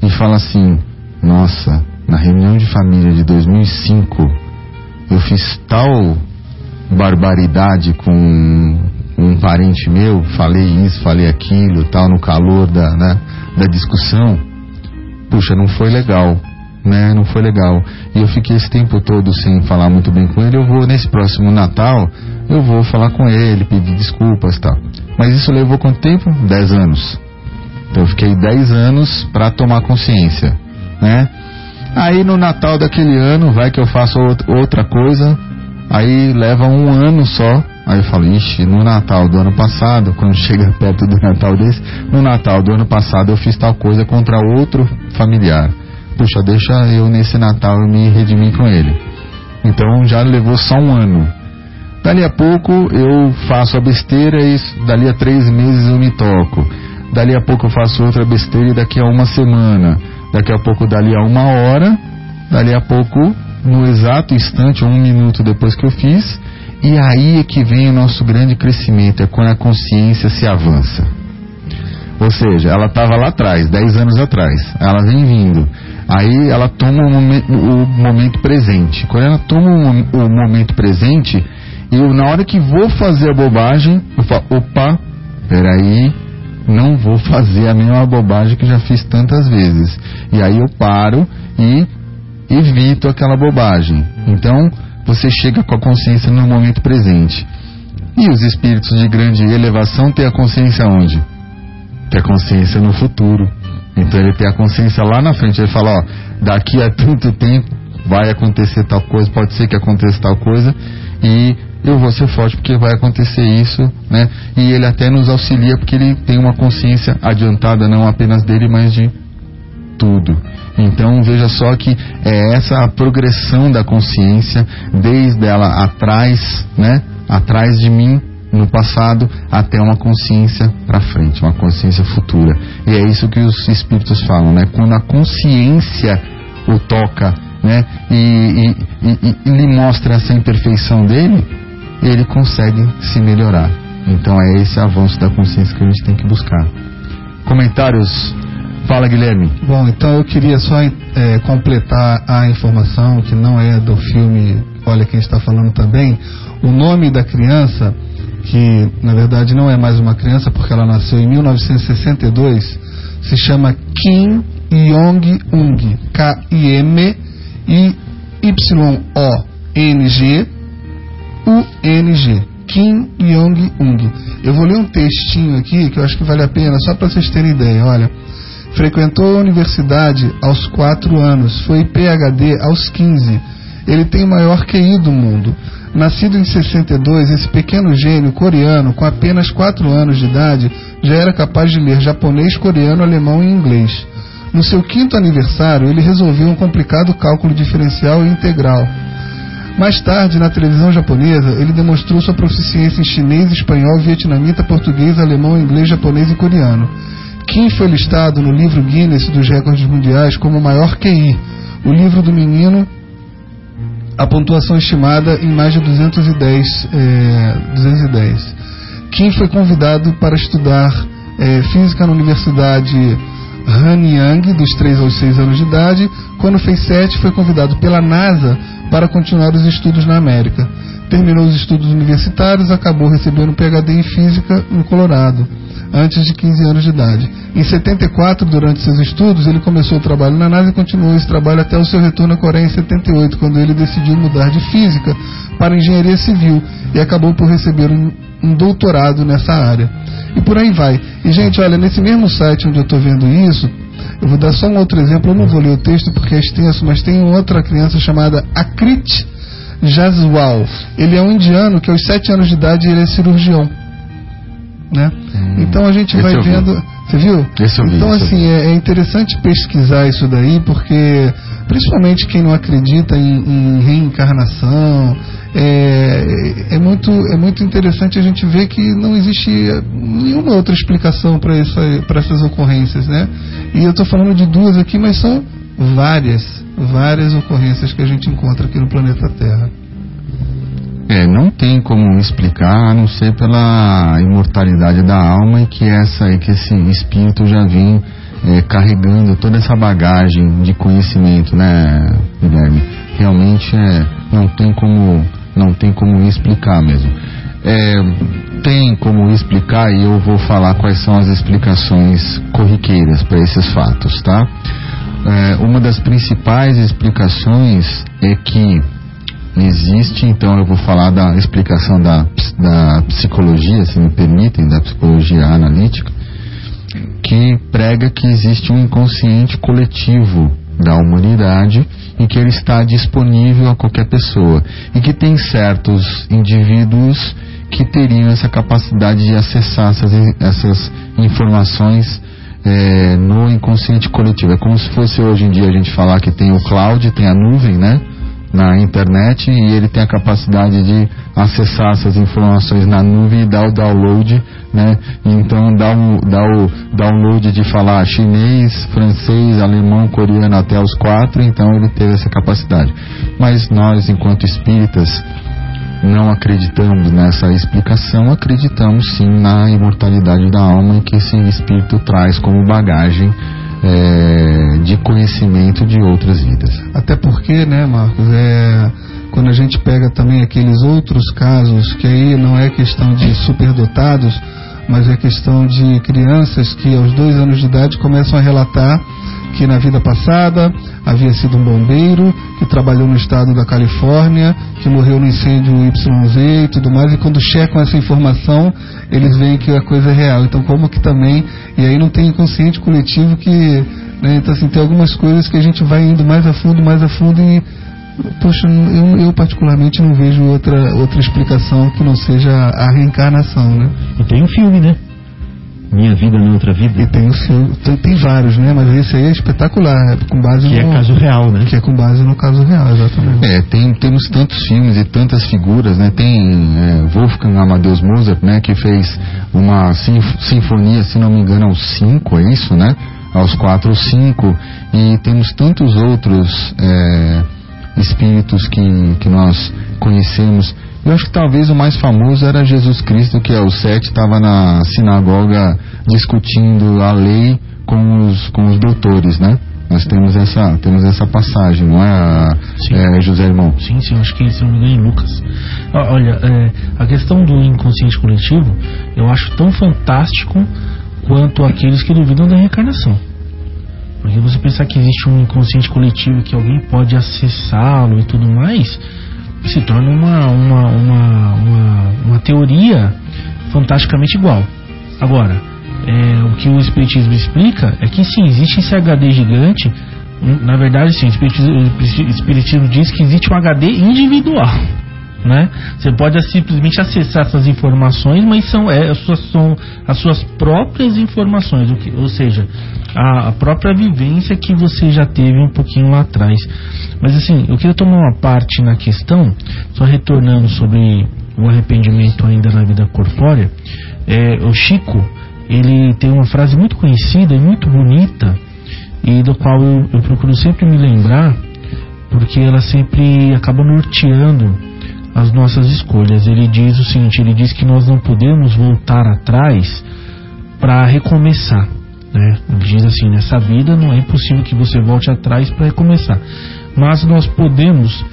S2: e falo assim, nossa, na reunião de família de 2005, eu fiz tal barbaridade com um parente meu, falei isso, falei aquilo, tal, no calor da, né, da discussão, puxa, não foi legal, né? Não foi legal. E eu fiquei esse tempo todo sem falar muito bem com ele. Eu vou nesse próximo Natal, eu vou falar com ele, pedir desculpas, tal. Mas isso levou quanto tempo? Dez anos. Então eu fiquei dez anos para tomar consciência, né? Aí no Natal daquele ano, vai que eu faço outra coisa, Aí leva um ano só. Aí eu falo, ixi, no Natal do ano passado, quando chega perto do Natal desse, no Natal do ano passado eu fiz tal coisa contra outro familiar. Puxa, deixa eu nesse Natal me redimir com ele. Então já levou só um ano. Dali a pouco eu faço a besteira e dali a três meses eu me toco. Dali a pouco eu faço outra besteira e daqui a uma semana. Daqui a pouco, dali a uma hora, dali a pouco no exato instante, um minuto depois que eu fiz, e aí é que vem o nosso grande crescimento, é quando a consciência se avança. Ou seja, ela estava lá atrás, 10 anos atrás, ela vem vindo. Aí ela toma o momento, o momento presente. Quando ela toma o, momento presente, eu na hora que vou fazer a bobagem, eu falo, opa, peraí, não vou fazer a mesma bobagem que já fiz tantas vezes. E aí eu paro e evito aquela bobagem. Então, você chega com a consciência no momento presente. E os espíritos de grande elevação têm a consciência onde? ter consciência no futuro. Então ele tem a consciência lá na frente. Ele fala, ó, daqui a tanto tempo vai acontecer tal coisa, pode ser que aconteça tal coisa, e eu vou ser forte porque vai acontecer isso, né? E ele até nos auxilia porque ele tem uma consciência adiantada não apenas dele, mas de tudo. Então veja só que é essa a progressão da consciência desde ela atrás, né? Atrás de mim no passado até uma consciência para frente, uma consciência futura. E é isso que os espíritos falam, né? Quando a consciência o toca, né? E, e, e, e lhe mostra essa imperfeição dele, ele consegue se melhorar. Então é esse avanço da consciência que a gente tem que buscar. Comentários? Fala, Guilherme.
S3: Bom, então eu queria só é, completar a informação que não é do filme Olha Quem Está Falando também. O nome da criança, que na verdade não é mais uma criança porque ela nasceu em 1962, se chama Kim Yong-ung. K-I-M Y-O-N-G UNG, Kim Jong-un. Eu vou ler um textinho aqui que eu acho que vale a pena, só para vocês terem ideia. Olha, frequentou a universidade aos 4 anos, foi PhD aos 15. Ele tem o maior QI do mundo. Nascido em 62, esse pequeno gênio coreano, com apenas 4 anos de idade, já era capaz de ler japonês, coreano, alemão e inglês. No seu quinto aniversário, ele resolveu um complicado cálculo diferencial e integral mais tarde, na televisão japonesa, ele demonstrou sua proficiência em chinês, espanhol, vietnamita, português, alemão, inglês, japonês e coreano. Kim foi listado no livro Guinness dos Recordes Mundiais como o maior QI. O livro do menino, a pontuação estimada em mais de 210. É, 210. Kim foi convidado para estudar é, física na Universidade Hanyang, dos 3 aos 6 anos de idade. Quando fez 7, foi convidado pela NASA para continuar os estudos na América. Terminou os estudos universitários, acabou recebendo um PhD em Física no Colorado, antes de 15 anos de idade. Em 74, durante seus estudos, ele começou o trabalho na NASA e continuou esse trabalho até o seu retorno à Coreia em 78, quando ele decidiu mudar de Física para Engenharia Civil e acabou por receber um, um doutorado nessa área. E por aí vai. E, gente, olha, nesse mesmo site onde eu estou vendo isso, eu vou dar só um outro exemplo, eu não vou ler o texto porque é extenso, mas tem outra criança chamada Akrit Jaswal. Ele é um indiano que aos 7 anos de idade ele é cirurgião. Né? Hum, então a gente vai vendo. Você viu?
S2: Esse eu vi,
S3: então, assim, é, é interessante pesquisar isso daí, porque principalmente quem não acredita em, em reencarnação, é, é, muito, é muito interessante a gente ver que não existe nenhuma outra explicação para essas ocorrências, né? E eu estou falando de duas aqui, mas são várias, várias ocorrências que a gente encontra aqui no planeta Terra.
S2: É, não tem como explicar a não ser pela imortalidade da alma e que essa que esse espírito já vem é, carregando toda essa bagagem de conhecimento, né, Guilherme? Realmente é, não tem como não tem como explicar mesmo. É, tem como explicar e eu vou falar quais são as explicações corriqueiras para esses fatos, tá? É, uma das principais explicações é que existe, então eu vou falar da explicação da, da psicologia, se me permitem, da psicologia analítica, que prega que existe um inconsciente coletivo da humanidade e que ele está disponível a qualquer pessoa e que tem certos indivíduos que teriam essa capacidade de acessar essas, essas informações é, no inconsciente coletivo. É como se fosse hoje em dia a gente falar que tem o cloud, tem a nuvem, né? na internet e ele tem a capacidade de acessar essas informações na nuvem e dar o download, né? Então dá o, dá o download de falar chinês, francês, alemão, coreano até os quatro, então ele teve essa capacidade. Mas nós, enquanto espíritas, não acreditamos nessa explicação, acreditamos sim na imortalidade da alma que esse espírito traz como bagagem é, de conhecimento de outras vidas.
S3: Até porque, né, Marcos, é, quando a gente pega também aqueles outros casos, que aí não é questão de superdotados, mas é questão de crianças que aos dois anos de idade começam a relatar que na vida passada havia sido um bombeiro, que trabalhou no estado da Califórnia, que morreu no incêndio YZ e tudo mais, e quando checam essa informação, eles veem que a coisa é real. Então, como que também, e aí não tem inconsciente coletivo que, né, então assim, tem algumas coisas que a gente vai indo mais a fundo, mais a fundo e Poxa, eu, eu, particularmente não vejo outra, outra explicação que não seja a reencarnação, né?
S4: E tem um filme, né? Minha Vida na Outra Vida.
S3: E tem, o filme, tem, tem, vários, né? Mas esse aí é espetacular, é com base
S4: que é
S3: no...
S4: é caso real, né?
S3: Que é com base no caso real, exatamente.
S2: É, tem, temos tantos filmes e tantas figuras, né? Tem é, Wolfgang Amadeus Mozart, né? Que fez uma sinf sinfonia, se não me engano, aos cinco, é isso, né? Aos quatro ou cinco. E temos tantos outros... É, espíritos que, que nós conhecemos. Eu acho que talvez o mais famoso era Jesus Cristo, que aos sete estava na sinagoga discutindo a lei com os, com os doutores, né? Nós temos essa, temos essa passagem, não é, é José Irmão?
S5: Sim, sim, acho que se não me engano em Lucas. Olha, é, a questão do inconsciente coletivo eu acho tão fantástico quanto aqueles que duvidam da reencarnação. Porque você pensar que existe um inconsciente coletivo que alguém pode acessá-lo e tudo mais, se torna uma, uma, uma, uma, uma teoria fantasticamente igual. Agora, é, o que o Espiritismo explica é que sim, existe esse HD gigante. Na verdade, sim, o Espiritismo, o Espiritismo diz que existe um HD individual. Né? Você pode simplesmente acessar essas informações, mas são, é, as, suas, são as suas próprias informações, que, ou seja, a, a, própria vivência que você já teve um pouquinho lá atrás. Mas assim, eu queria tomar uma parte na questão, só retornando sobre o arrependimento ainda na vida corpórea. É, o Chico, ele tem uma frase muito conhecida e muito bonita, e do qual eu, eu procuro sempre me lembrar, porque ela sempre acaba norteando as nossas escolhas. Ele diz o seguinte: ele diz que nós não podemos voltar atrás para recomeçar. Né? Ele diz assim: nessa vida não é impossível que você volte atrás para recomeçar, mas nós podemos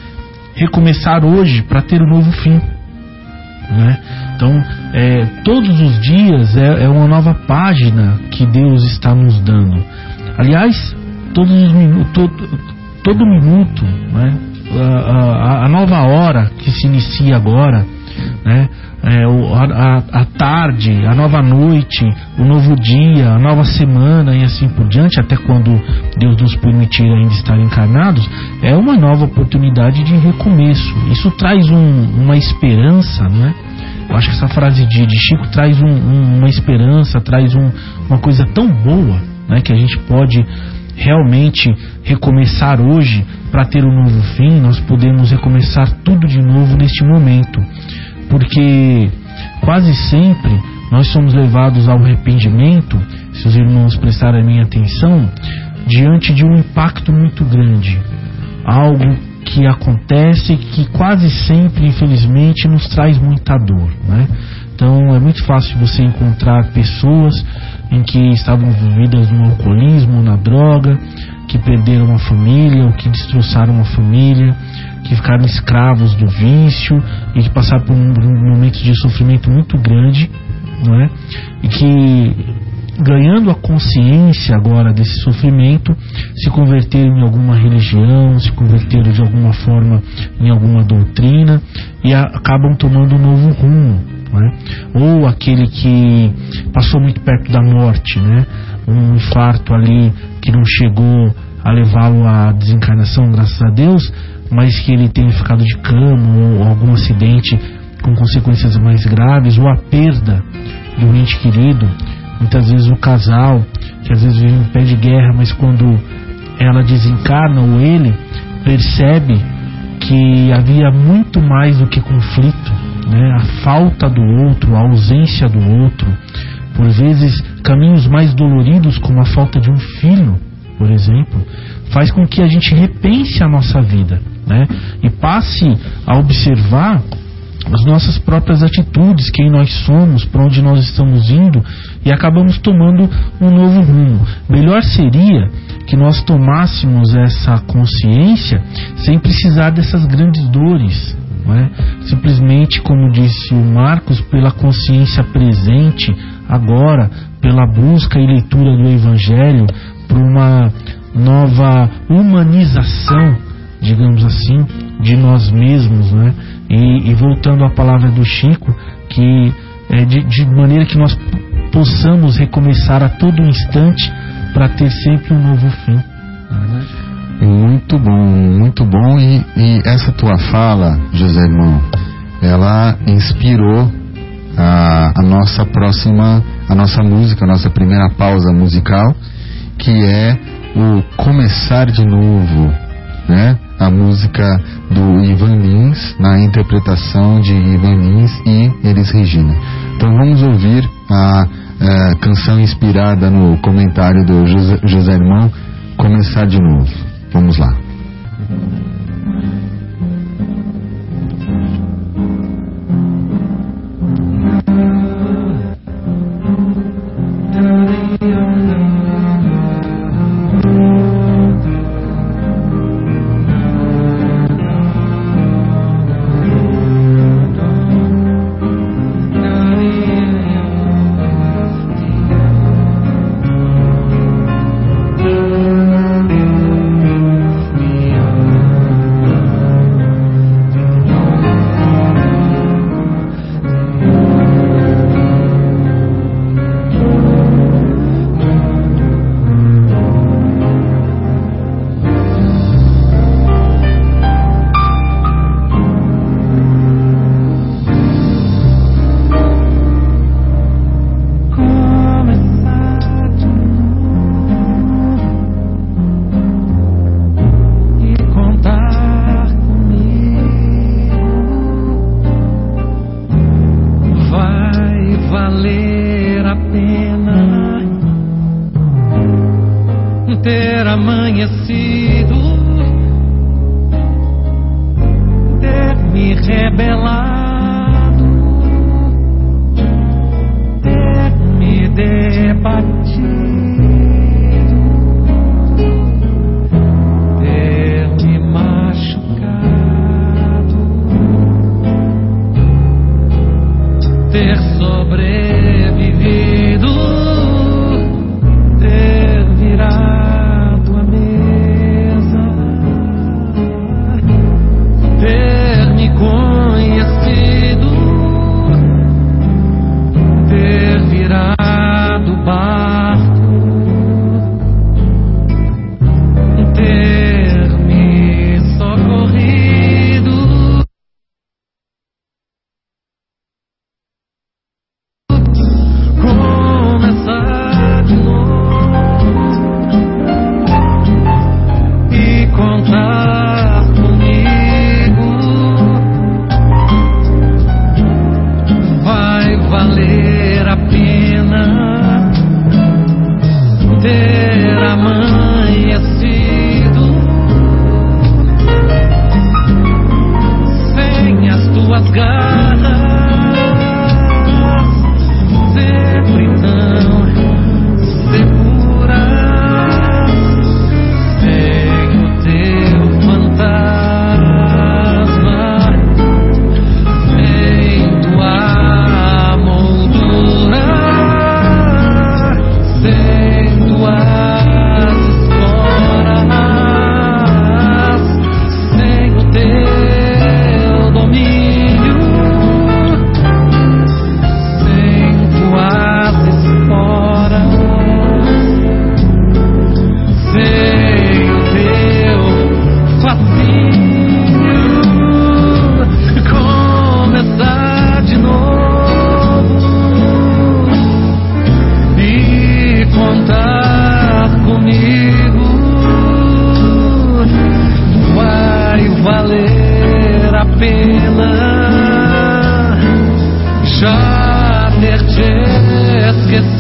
S5: recomeçar hoje para ter um novo fim. Né? Então, é, todos os dias é, é, uma nova página que Deus está nos dando. Aliás, todos os minutos, todo, todo minuto, né? A, a, nova hora que se inicia agora, né? É, o, a, a, tarde, a nova noite, o novo dia, a nova semana e assim por diante, até quando Deus nos permitir ainda estar encarnados, é uma nova oportunidade de recomeço. Isso traz um, uma esperança, né? Eu acho que essa frase de, de Chico traz um, um, uma esperança, traz uma coisa tão boa, né? Que a gente pode realmente recomeçar hoje para ter um novo fim, nós podemos recomeçar tudo de novo neste momento. Porque quase sempre nós somos levados ao arrependimento, se os irmãos prestarem a minha atenção, diante de um impacto muito grande. Algo que acontece que quase sempre, infelizmente, nos traz muita dor. Né? Então é muito fácil você encontrar pessoas em que estavam envolvidas no alcoolismo, na droga, que perderam uma família ou que destroçaram uma família, que ficaram escravos do vício e que passaram por um, um momentos de sofrimento muito grande, não é? E que ganhando a consciência agora desse sofrimento, se converteram em alguma religião, se converteram de alguma forma em alguma doutrina e a, acabam tomando um novo rumo. Né? Ou aquele que passou muito perto da morte, né? um infarto ali que não chegou a levá-lo à desencarnação, graças a Deus, mas que ele tenha ficado de cama ou algum acidente com consequências mais graves, ou a perda um ente querido, muitas vezes o casal, que às vezes vive em pé de guerra, mas quando ela desencarna ou ele percebe que havia muito mais do que conflito, né? a falta do outro, a ausência do outro, por vezes caminhos mais doloridos, como a falta de um filho, por exemplo, faz com que a gente repense a nossa vida né? e passe a observar as nossas próprias atitudes, quem nós somos, para onde nós estamos indo e acabamos tomando um novo rumo. Melhor seria que nós tomássemos essa consciência sem precisar dessas grandes dores. É? Simplesmente, como disse o Marcos, pela consciência presente, agora, pela busca e leitura do Evangelho, por uma nova humanização, digamos assim, de nós mesmos, né? E, e voltando à palavra do Chico, que é, de, de maneira que nós possamos recomeçar a todo instante para ter sempre um novo fim.
S6: Muito bom, muito bom. E, e, essa tua fala, José Irmão, ela inspirou a, a, nossa próxima, a nossa música, a nossa primeira pausa musical, que é o Começar de Novo, né? A música do Ivan Lins, na interpretação de Ivan Lins e Elis Regina. Então vamos ouvir a, a canção inspirada no comentário do José, José Irmão, Começar de Novo. Vamos lá.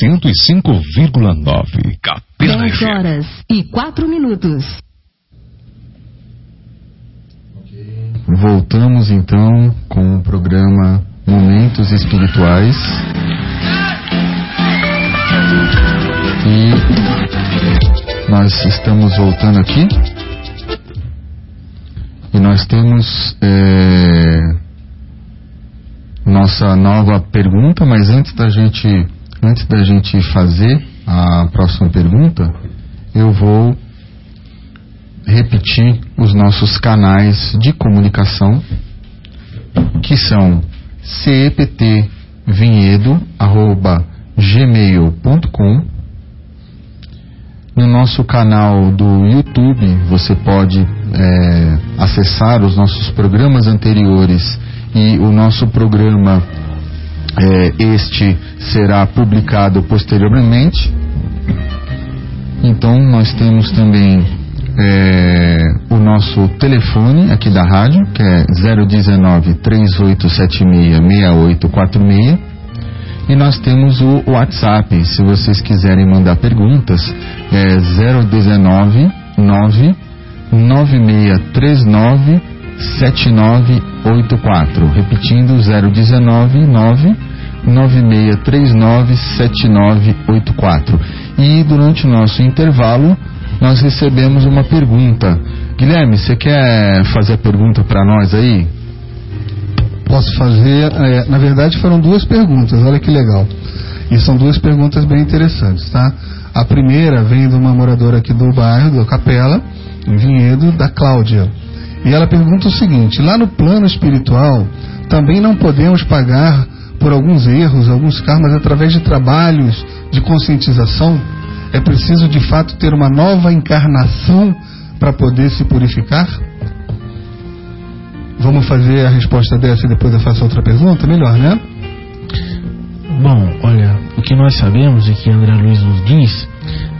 S7: 105,9 Capela
S8: 10 horas e 4 minutos.
S2: Voltamos então com o programa Momentos Espirituais. E nós estamos voltando aqui. E nós temos é, nossa nova pergunta, mas antes da gente antes da gente fazer a próxima pergunta, eu vou repetir os nossos canais de comunicação, que são ceptvinhedo@gmail.com. No nosso canal do YouTube, você pode é, acessar os nossos programas anteriores e o nosso programa é, este será publicado posteriormente. Então nós temos também é, o nosso telefone aqui da rádio, que é 019 3876 6846. E nós temos o WhatsApp, se vocês quiserem mandar perguntas, é 019 9 9639 7984. Repetindo, 019 9 9639 7984. E durante o nosso intervalo, nós recebemos uma pergunta. Guilherme, você quer fazer a pergunta para nós aí?
S3: Posso fazer. É, na verdade, foram duas perguntas, olha que legal. E são duas perguntas bem interessantes, tá? A primeira vem de uma moradora aqui do bairro, do Capela, em Vinhedo, da Cláudia. E ela pergunta o seguinte: lá no plano espiritual, também não podemos pagar por alguns erros, alguns karmas através de trabalhos de conscientização? É preciso de fato ter uma nova encarnação para poder se purificar? Vamos fazer a resposta dessa e depois eu faço outra pergunta? Melhor, né?
S5: Bom, olha, o que nós sabemos e que André Luiz nos diz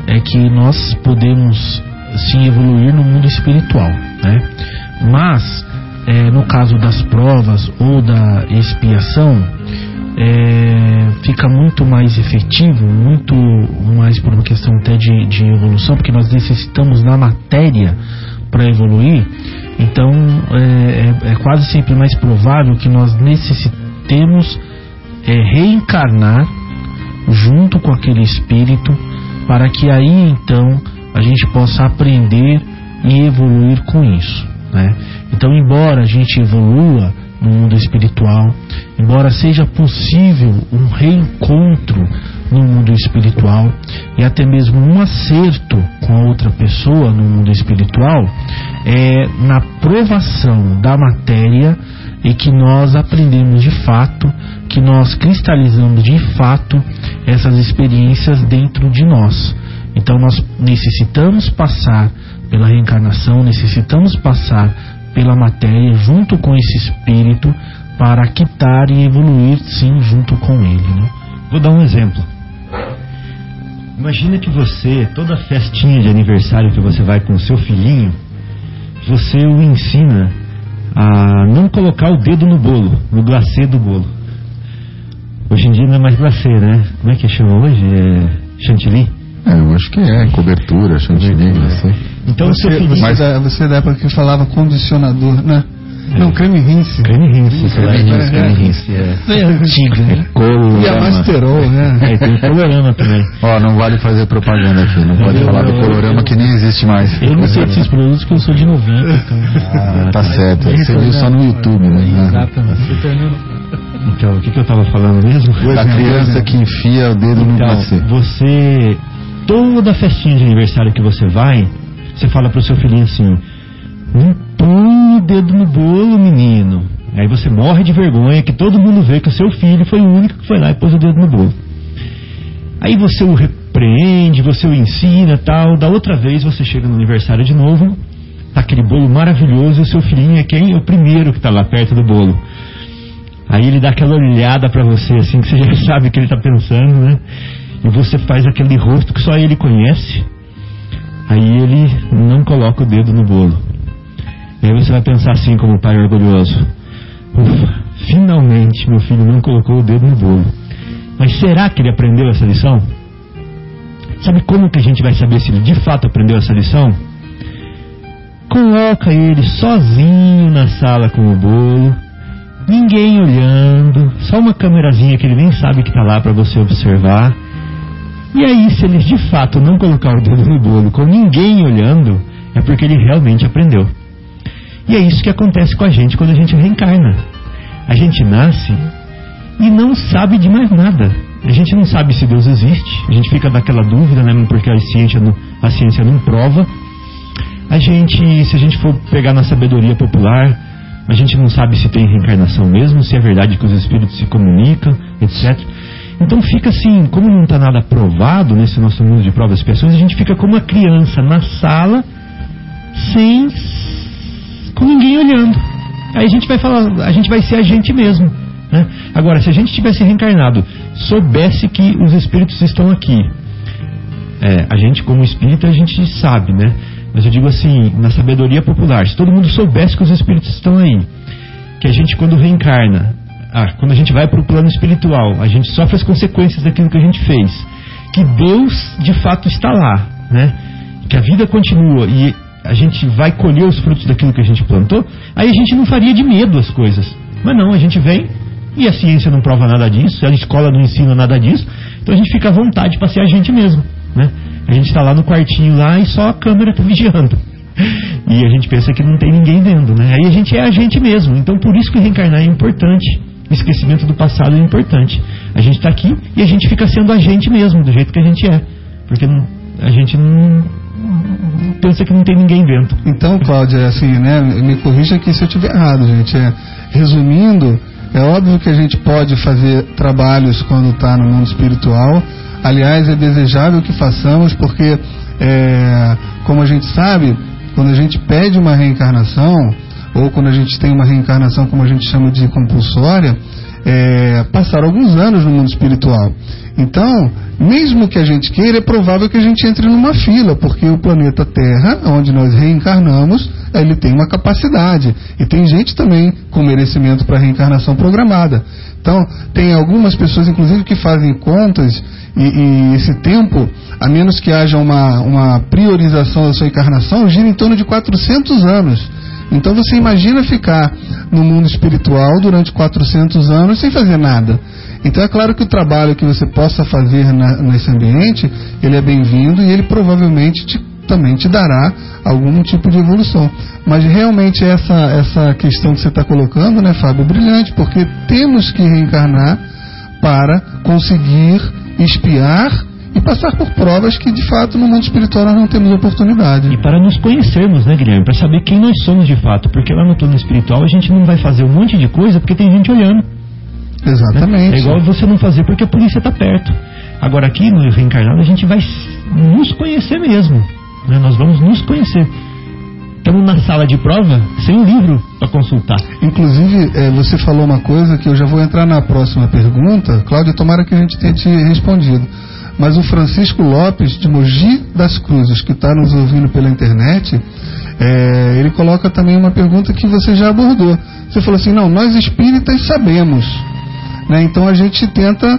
S5: é que nós podemos sim evoluir no mundo espiritual, né? Mas, é, no caso das provas ou da expiação, é, fica muito mais efetivo, muito mais por uma questão até de, de evolução, porque nós necessitamos na matéria para evoluir. Então, é, é, é, quase sempre mais provável que nós necessitemos é, reencarnar junto com aquele espírito, para que aí então a gente possa aprender e evoluir com isso. Né? Então, embora a gente evolua no mundo espiritual, embora seja possível um reencontro no mundo espiritual e até mesmo um acerto com a outra pessoa no mundo espiritual, é na provação da matéria e que nós aprendemos de fato, que nós cristalizamos de fato essas experiências dentro de nós. Então nós necessitamos passar pela reencarnação, necessitamos passar pela matéria junto com esse espírito para quitar e evoluir sim junto com ele. Né?
S4: Vou dar um exemplo. Imagina que você, toda festinha de aniversário que você vai com o seu filhinho, você o ensina a não colocar o dedo no bolo, no glacê do bolo. Hoje em dia não é mais glacê, né? Como é que chama hoje? É chantilly?
S2: É, eu acho que é, cobertura, chantilly, assim.
S3: Então você, você, mas, é, você é da época que falava condicionador, né? É. Não, creme rinse.
S4: Creme rinse, creme rinse, creme rinse.
S3: É, é antigo, né?
S2: Colorama.
S3: E a Masterol, né?
S4: É, tem colorama também.
S2: Ó, não vale fazer propaganda aqui, não pode eu, falar eu, do colorama eu, que nem existe mais.
S5: Eu não sei desses produtos porque eu sou de 90, então.
S2: Ah, tá certo. Você viu só no YouTube, né?
S5: Exatamente.
S4: Então, o que, que eu tava falando mesmo?
S2: Da criança que enfia o dedo no
S4: então,
S2: glacê.
S4: Você toda festinha de aniversário que você vai, você fala pro seu filhinho assim: não põe o dedo no bolo, menino. Aí você morre de vergonha que todo mundo vê que o seu filho foi o único que foi lá e pôs o dedo no bolo. Aí você o repreende, você o ensina tal. Da outra vez você chega no aniversário de novo, tá aquele bolo maravilhoso e o seu filhinho é quem? É o primeiro que tá lá perto do bolo. Aí ele dá aquela olhada para você, assim, que você já sabe o que ele tá pensando, né? E você faz aquele rosto que só ele conhece. Aí ele não coloca o dedo no bolo. E aí você vai pensar assim como pai orgulhoso. Ufa, finalmente meu filho não colocou o dedo no bolo. Mas será que ele aprendeu essa lição? Sabe como que a gente vai saber se ele de fato aprendeu essa lição? Coloca ele sozinho na sala com o bolo, ninguém olhando, só uma câmerazinha que ele nem sabe que está lá para você observar. E aí, se ele de fato não colocar o dedo no bolo com ninguém olhando, é porque ele realmente aprendeu. E é isso que acontece com a gente quando a gente reencarna. A gente nasce e não sabe de mais nada. A gente não sabe se Deus existe, a gente fica naquela dúvida, né, porque a ciência não, a ciência não prova. A gente, se a gente for pegar na sabedoria popular, a gente não sabe se tem reencarnação mesmo, se é verdade que os espíritos se comunicam, etc. Então fica assim, como não está nada provado nesse nosso mundo de provas e expiações, a gente fica como uma criança na sala, sem com ninguém olhando. Aí a gente vai falar, a gente vai ser a gente mesmo. Né? Agora, se a gente tivesse reencarnado, soubesse que os espíritos estão aqui, é, a gente como espírita a gente sabe, né? Mas eu digo assim, na sabedoria popular, se todo mundo soubesse que os espíritos estão aí, que a gente quando reencarna, ah, quando a gente vai para o plano espiritual, a gente sofre as consequências daquilo que a gente fez, que Deus de fato está lá, né? Que a vida continua e a gente vai colher os frutos daquilo que a gente plantou, aí a gente não faria de medo as coisas. Mas não, a gente vem e a ciência não prova nada disso, a escola não ensina nada disso, então a gente fica à vontade para ser a gente mesmo, né? A gente está lá no quartinho lá e só a câmera está vigiando. E a gente pensa que não tem ninguém vendo, né? Aí a gente é a gente mesmo. Então por isso que reencarnar é importante. O esquecimento do passado é importante. A gente está aqui e a gente fica sendo a gente mesmo, do jeito que a gente é. Porque a gente não pensa que não tem ninguém vendo.
S3: Então, Cláudia, é assim, né? Me corrija aqui se eu estiver errado, gente. É, resumindo, é óbvio que a gente pode fazer trabalhos quando está no mundo espiritual. Aliás, é desejável que façamos, porque, é, como a gente sabe, quando a gente pede uma reencarnação, ou quando a gente tem uma reencarnação, como a gente chama de compulsória, é, passaram alguns anos no mundo espiritual. Então, mesmo que a gente queira, é provável que a gente entre numa fila, porque o planeta Terra, onde nós reencarnamos, ele tem uma capacidade. E tem gente também com merecimento para reencarnação programada. Então, tem algumas pessoas, inclusive, que fazem contas e, e, esse tempo, a menos que haja uma, uma priorização da sua encarnação, gira em torno de 400 anos. Então você imagina ficar no mundo espiritual durante 400 anos sem fazer nada. Então é claro que o trabalho que você possa fazer na, nesse ambiente, ele é bem-vindo e ele provavelmente te, também te dará algum tipo de evolução. Mas realmente essa, essa questão que você está colocando, né, Fábio, é brilhante, porque temos que reencarnar para conseguir espiar e passar por provas que de fato no mundo espiritual nós não temos oportunidade.
S4: E para nos conhecermos, né, Guilherme? Para saber quem nós somos de fato. Porque lá no plano espiritual a gente não vai fazer um monte de coisa porque tem gente olhando.
S3: Exatamente.
S4: Né? É igual você não fazer porque a polícia está perto. Agora aqui no reencarnado a gente vai nos conhecer mesmo. Né? Nós vamos nos conhecer. Estamos na sala de prova sem um livro para consultar.
S3: Inclusive, é, você falou uma coisa que eu já vou entrar na próxima pergunta. Cláudia, tomara que a gente tenha te respondido. Mas o Francisco Lopes, de Mogi das Cruzes, que está nos ouvindo pela internet, é, ele coloca também uma pergunta que você já abordou. Você falou assim: não, nós espíritas sabemos. Né? Então a gente tenta.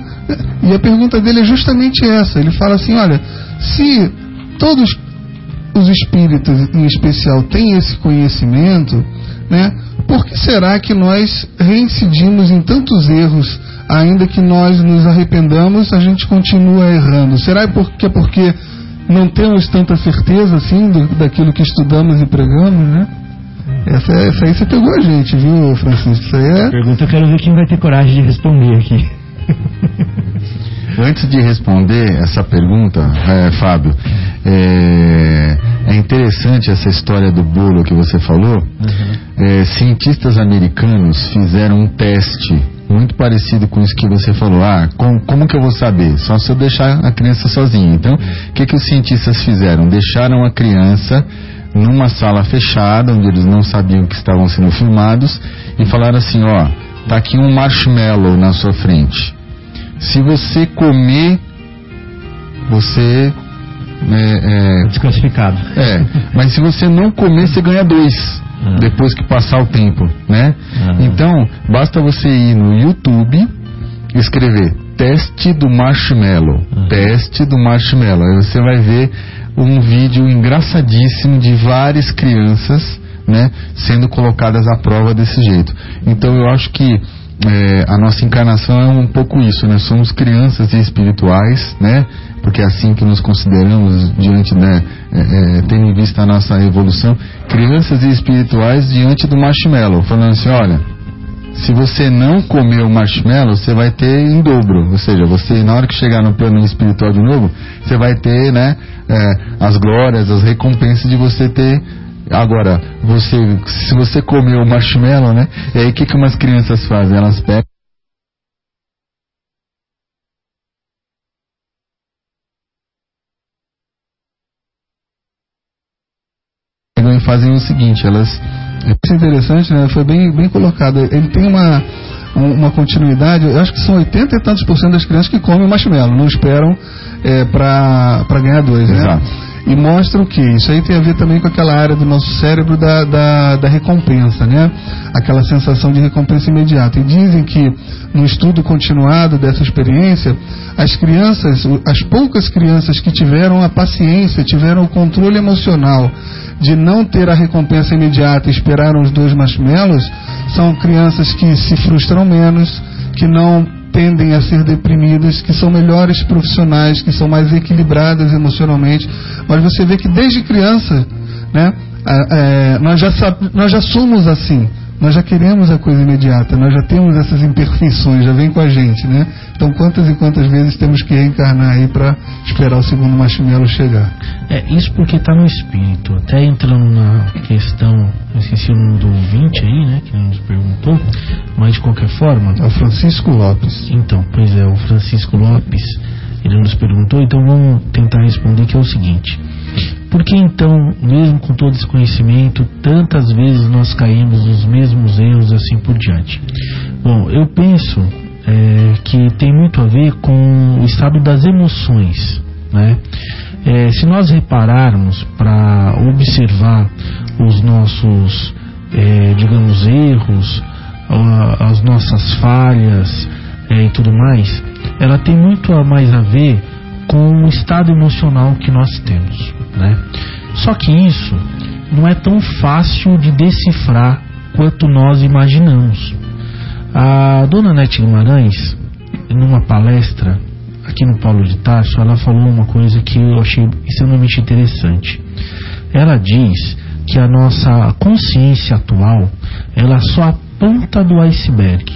S3: E a pergunta dele é justamente essa. Ele fala assim: olha, se todos os espíritos em especial têm esse conhecimento, né? Por que será que nós reincidimos em tantos erros, ainda que nós nos arrependamos, a gente continua errando? Será porque é porque não temos tanta certeza assim do, daquilo que estudamos e pregamos, né? Essa, essa aí você pegou a gente, viu, Francisco? Isso aí é...
S4: Pergunta, eu quero ver quem vai ter coragem de responder aqui.
S2: Antes de responder essa pergunta, é, Fábio, é, é, interessante essa história do bolo que você falou. Uhum. É, cientistas americanos fizeram um teste muito parecido com isso que você falou. Ah, com, como que eu vou saber? Só se eu deixar a criança sozinha. Então, o que, que os cientistas fizeram? Deixaram a criança numa sala fechada, onde eles não sabiam que estavam sendo filmados, e falaram assim: ó, tá aqui um marshmallow na sua frente. Se você comer, você
S4: é, é, desclassificado.
S2: É, mas se você não comer, você ganha dois. Ah. Depois que passar o tempo, né? Ah. Então, basta você ir no YouTube, escrever teste do marshmallow.
S4: Uhum.
S2: Teste do marshmallow. Aí você vai ver um vídeo engraçadíssimo de várias crianças, né, sendo colocadas à prova desse jeito. Então eu acho que é, a nossa encarnação é um pouco isso, né? Somos crianças espirituais, né? Porque é assim que nos consideramos diante, né? É, é, tendo em vista a nossa evolução, crianças espirituais diante do marshmallow, falando assim, olha, se você não comer o marshmallow, você vai ter em dobro. Ou seja, você na hora que chegar no plano espiritual de novo, você vai ter, né, é, as glórias, as recompensas de você ter Agora, você, se você comer o marshmallow, né? E aí o que, que umas crianças fazem? Elas pegam. e fazem o seguinte, elas
S3: Isso é interessante, né? Foi bem, bem colocado. Ele tem uma, um- uma continuidade, eu acho que são 80 e tantos por cento das crianças que comem marshmallow, não esperam é, para ganhar dois, né? E mostram que isso aí tem a ver também com aquela área do nosso cérebro da, da, da recompensa, né? Aquela sensação de recompensa imediata. E dizem que no estudo continuado dessa experiência, as crianças, o- as poucas crianças que tiveram a paciência, tiveram o controle emocional de não ter a recompensa imediata e esperaram os dois marshmallows, são crianças que se frustram menos, que não tendem a ser deprimidas, que são melhores profissionais, que são mais equilibradas emocionalmente. Mas você vê que desde criança, né, é, nós, já nós já somos assim. Nós já queremos a coisa imediata, nós já temos essas imperfeições, já vem com a gente, né? Então quantas e quantas vezes temos que reencarnar aí para esperar o segundo marshmallow chegar?
S5: É, isso porque está no espírito. Até entrando na questão, eu esqueci o nome do ouvinte aí, né, que nos perguntou, mas de qualquer forma.
S3: É o Francisco Lopes.
S5: Então, pois é, o Francisco Lopes, ele nos perguntou, então vamos tentar responder que é o seguinte. Por que então, mesmo com todo esse conhecimento, tantas vezes nós caímos nos mesmos erros e assim por diante? Bom, eu penso é, que tem muito a ver com o estado das emoções, né? É, se nós repararmos para observar os nossos, é, digamos, erros, as nossas falhas é, e tudo mais, ela tem muito a mais a ver com o estado emocional que nós temos, né? Só que isso não é tão fácil de decifrar quanto nós imaginamos. A dona Nete Guimarães, numa palestra aqui no Paulo de Tarso, ela falou uma coisa que eu achei extremamente interessante. Ela diz que a nossa consciência atual, ela é só a ponta do iceberg.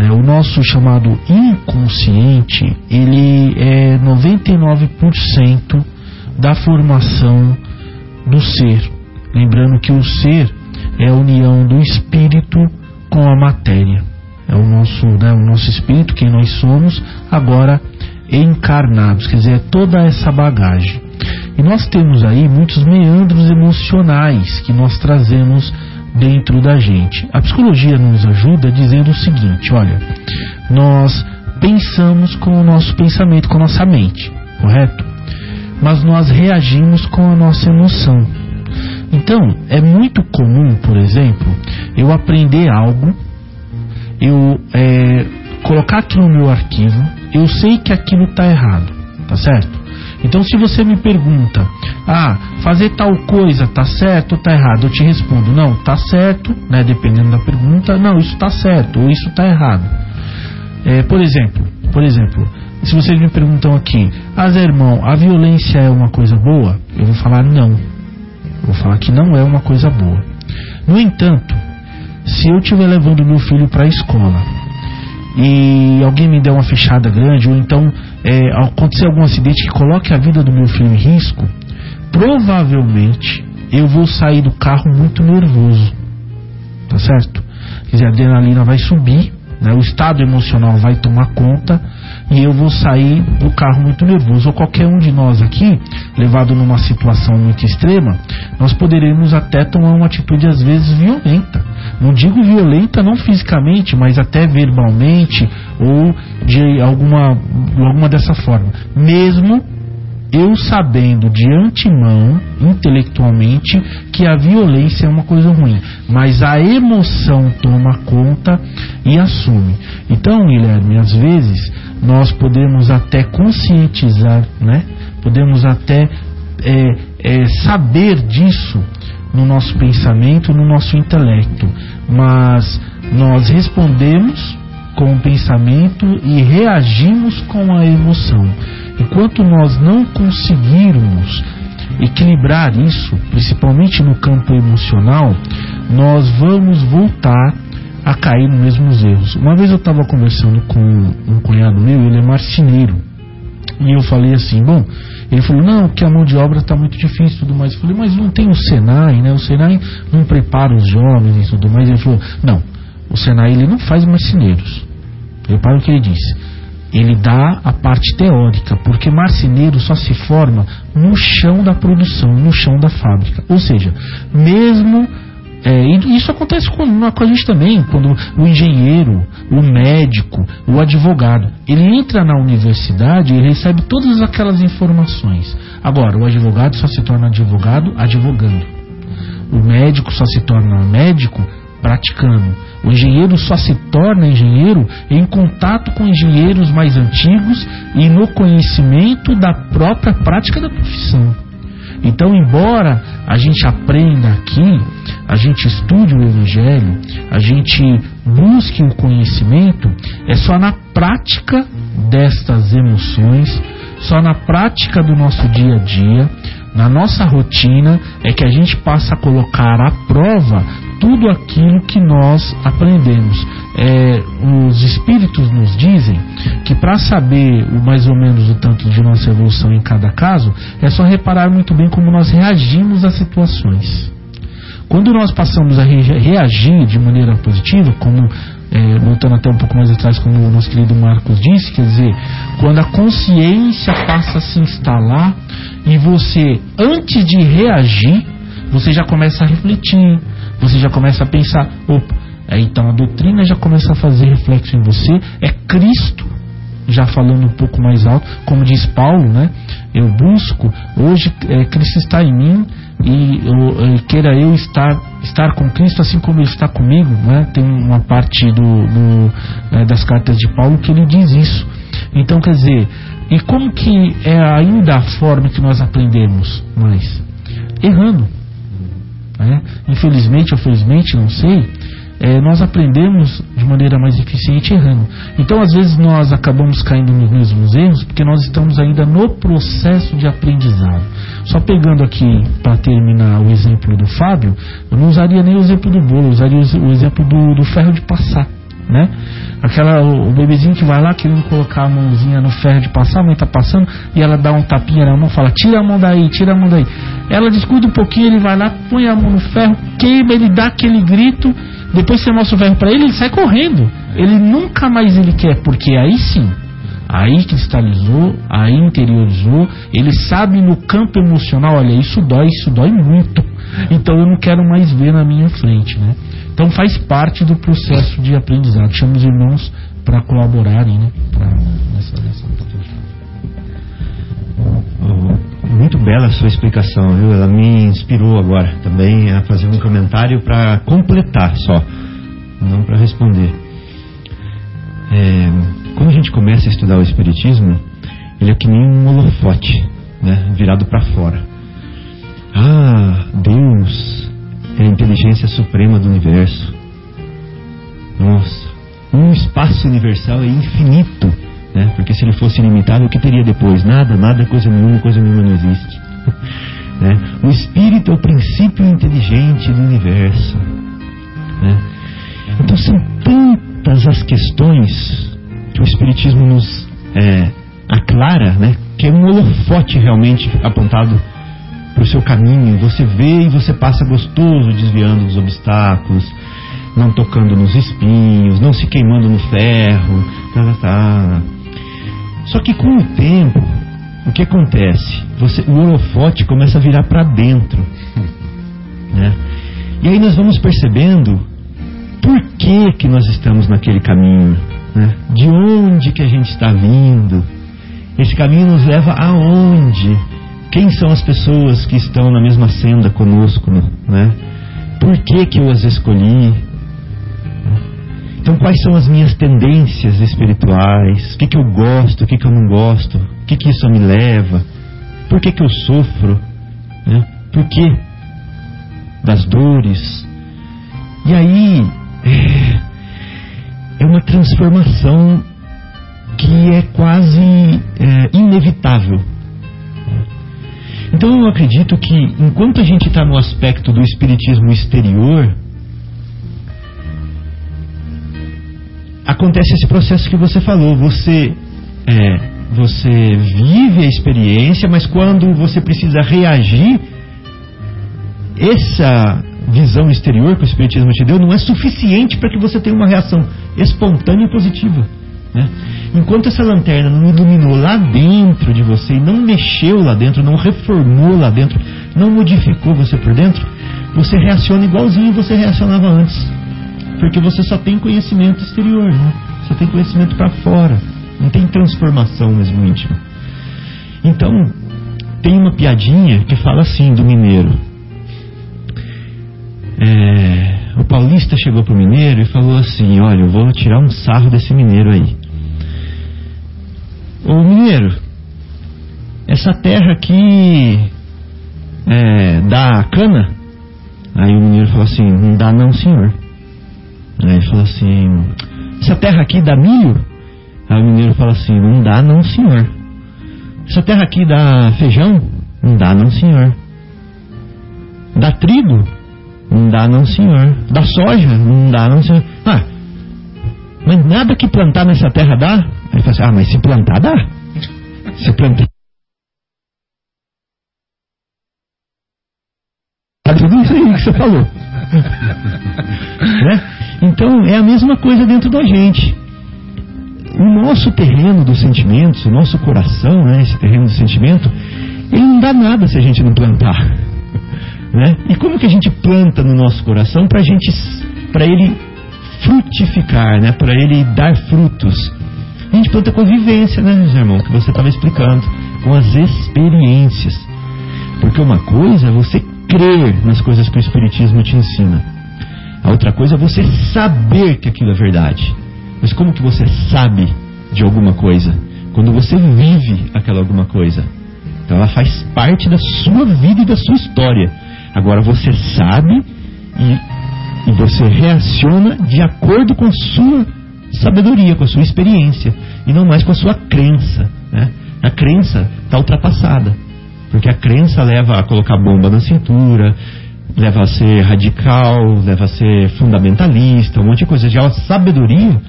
S5: É, o nosso chamado inconsciente, ele é 99% da formação do ser. Lembrando que o ser é a união do espírito com a matéria. É o nosso, né, o nosso espírito, quem nós somos, agora encarnados, quer dizer, é toda essa bagagem. E nós temos aí muitos meandros emocionais que nós trazemos dentro da gente. A psicologia nos ajuda dizendo o seguinte: olha, nós pensamos com o nosso pensamento, com a nossa mente, correto? Mas nós reagimos com a nossa emoção. Então, é muito comum, por exemplo, eu aprender algo, eu é, colocar aquilo no meu arquivo, eu sei que aquilo está errado, tá certo? Então, se você me pergunta, ah, fazer tal coisa tá certo ou tá errado? Eu te respondo, não, tá certo, né? Dependendo da pergunta, não, isso tá certo ou isso tá errado. É, por exemplo, por exemplo, se vocês me perguntam aqui, ah, Zé irmão, a violência é uma coisa boa? Eu vou falar não. Eu vou falar que não é uma coisa boa. No entanto, se eu estiver levando meu filho para a escola e alguém me der uma fechada grande, ou então é, acontecer algum acidente que coloque a vida do meu filho em risco, provavelmente eu vou sair do carro muito nervoso. Tá certo? Quer dizer, a adrenalina vai subir, né? o estado emocional vai tomar conta e eu vou sair do carro muito nervoso. Ou qualquer um de nós aqui, levado numa situação muito extrema, nós poderemos até tomar uma atitude às vezes violenta. Não digo violenta não fisicamente, mas até verbalmente ou de alguma, alguma dessa forma. Mesmo eu sabendo de antemão, intelectualmente, que a violência é uma coisa ruim, mas a emoção toma conta e assume. Então, Guilherme, às vezes nós podemos até conscientizar, né? Podemos até é, é, saber disso no nosso pensamento, no nosso intelecto, mas nós respondemos com o pensamento e reagimos com a emoção. Enquanto nós não conseguirmos equilibrar isso, principalmente no campo emocional, nós vamos voltar a cair nos mesmos erros. Uma vez eu estava conversando com um cunhado meu, ele é marceneiro, e eu falei assim, bom, ele falou, não, que a mão de obra está muito difícil e tudo mais. Eu falei, mas não tem o Senai, né? O Senai não prepara os jovens e tudo mais. Ele falou, não, o Senai ele não faz marceneiros. Repara o que ele disse. Ele dá a parte teórica, porque marceneiro só se forma no chão da produção, no chão da fábrica. Ou seja, mesmo é, e isso acontece com, com, a gente também, quando o engenheiro, o médico, o advogado, ele entra na universidade e recebe todas aquelas informações. Agora, o advogado só se torna advogado advogando. O médico só se torna médico praticando. O engenheiro só se torna engenheiro em contato com engenheiros mais antigos e no conhecimento da própria prática da profissão. Então, embora a gente aprenda aqui, a gente estude o Evangelho, a gente busque o conhecimento, é só na prática destas emoções, só na prática do nosso dia a dia, na nossa rotina, é que a gente passa a colocar à prova tudo aquilo que nós aprendemos. É, os espíritos nos dizem que para saber o mais ou menos o tanto de nossa evolução em cada caso, é só reparar muito bem como nós reagimos às situações. Quando nós passamos a reagir de maneira positiva, como é, voltando até um pouco mais atrás, como o nosso querido Marcos disse, quer dizer, quando a consciência passa a se instalar e você, antes de reagir, você já começa a refletir, você já começa a pensar, opa, é, então a doutrina já começa a fazer reflexo em você, é Cristo já falando um pouco mais alto, como diz Paulo, né? Eu busco, hoje é, Cristo está em mim e eu, queira eu estar estar com Cristo assim como ele está comigo, né? Tem uma parte do, do é, das cartas de Paulo que ele diz isso. Então, quer dizer, e como que é ainda a forma que nós aprendemos mais? Errando. Né? Infelizmente ou felizmente, não sei, é, nós aprendemos de maneira mais eficiente errando. Então, às vezes, nós acabamos caindo nos mesmos erros porque nós estamos ainda no processo de aprendizado. Só pegando aqui, para terminar, o exemplo do Fábio, eu não usaria nem o exemplo do bolo, eu usaria o exemplo do, do ferro de passar. Né? Aquela, o, o bebezinho que vai lá querendo colocar a mãozinha no ferro de passar, a mãe está passando e ela dá um tapinha na mão, fala: tira a mão daí, tira a mão daí. Ela descuida um pouquinho, ele vai lá, põe a mão no ferro, queima, ele dá aquele grito depois você mostra o ferro para ele, ele sai correndo. Ele nunca mais ele quer, porque aí sim, aí cristalizou, aí interiorizou, ele sabe no campo emocional, olha, isso dói, isso dói muito. Então eu não quero mais ver na minha frente, né? Então faz parte do processo de aprendizado. Chamo os irmãos para colaborarem, né? Pra, nessa, nessa
S4: muito bela a sua explicação, viu? Ela me inspirou agora também a fazer um comentário para completar só, não para responder. É, quando a gente começa a estudar o Espiritismo, ele é que nem um holofote, né? virado para fora. Ah, Deus é a inteligência suprema do universo. Nossa, um espaço universal é infinito né? Porque se ele fosse ilimitado, o que teria depois? Nada, nada, coisa nenhuma, coisa nenhuma não existe. né? O espírito é o princípio inteligente do universo. Né? Então são tantas as questões que o espiritismo nos é, aclara, né? Que é um holofote realmente apontado para o seu caminho. Você vê e você passa gostoso desviando dos obstáculos, não tocando nos espinhos, não se queimando no ferro, tá, tá, tá. Só que com o tempo, o que acontece? Você, o holofote começa a virar para dentro. Né? E aí nós vamos percebendo por que, que nós estamos naquele caminho. Né? De onde que a gente está vindo. Esse caminho nos leva aonde? Quem são as pessoas que estão na mesma senda conosco, né? Por que que eu as escolhi? Então, quais são as minhas tendências espirituais? O que, que eu gosto, o que, que eu não gosto? O que, que isso me leva? Por que, que eu sofro? Né? Por que das dores? E aí, é, é uma transformação que é quase é, inevitável. Então eu acredito que enquanto a gente está no aspecto do espiritismo exterior, acontece esse processo que você falou. Você é, você vive a experiência, mas quando você precisa reagir, essa visão exterior que o Espiritismo te deu não é suficiente para que você tenha uma reação espontânea e positiva. Né? Enquanto essa lanterna não iluminou lá dentro de você e não mexeu lá dentro, não reformou lá dentro, não modificou você por dentro, você reaciona igualzinho você reacionava antes. Porque você só tem conhecimento exterior, né? Só tem conhecimento para fora. Não tem transformação mesmo íntima. Então, tem uma piadinha que fala assim do mineiro. É, o paulista chegou pro mineiro e falou assim: Olha, eu vou tirar um sarro desse mineiro aí. Ô mineiro, essa terra aqui é, dá cana? Aí o mineiro falou assim: Não dá, não, senhor. Aí ele falou assim: Essa terra aqui dá milho? Aí o mineiro fala assim: Não dá, não, senhor. Essa terra aqui dá feijão? Não dá, não, senhor. Dá trigo? Não dá, não, senhor. Dá soja? Não dá, não, senhor. Ah, mas nada que plantar nessa terra dá? Ele fala assim: Ah, mas se plantar dá. Se plantar. Tudo isso aí que você falou. né? Então é a mesma coisa dentro da gente. O nosso terreno dos sentimentos, o nosso coração, né, esse terreno do sentimento, ele não dá nada se a gente não plantar. Né? E como que a gente planta no nosso coração para gente, para ele frutificar, né? Para ele dar frutos. A gente planta com a vivência, né, irmão? Que você estava explicando, com as experiências. Porque uma coisa é você crer nas coisas que o Espiritismo te ensina. A outra coisa é você saber que aquilo é verdade. Mas como que você sabe de alguma coisa? Quando você vive aquela alguma coisa. Então ela faz parte da sua vida e da sua história. Agora você sabe e, e você reaciona de acordo com a sua sabedoria, com a sua experiência. E não mais com a sua crença. Né? A crença está ultrapassada. Porque a crença leva a colocar bomba na cintura, leva a ser radical, leva a ser fundamentalista, um monte de coisa. Já a sabedoria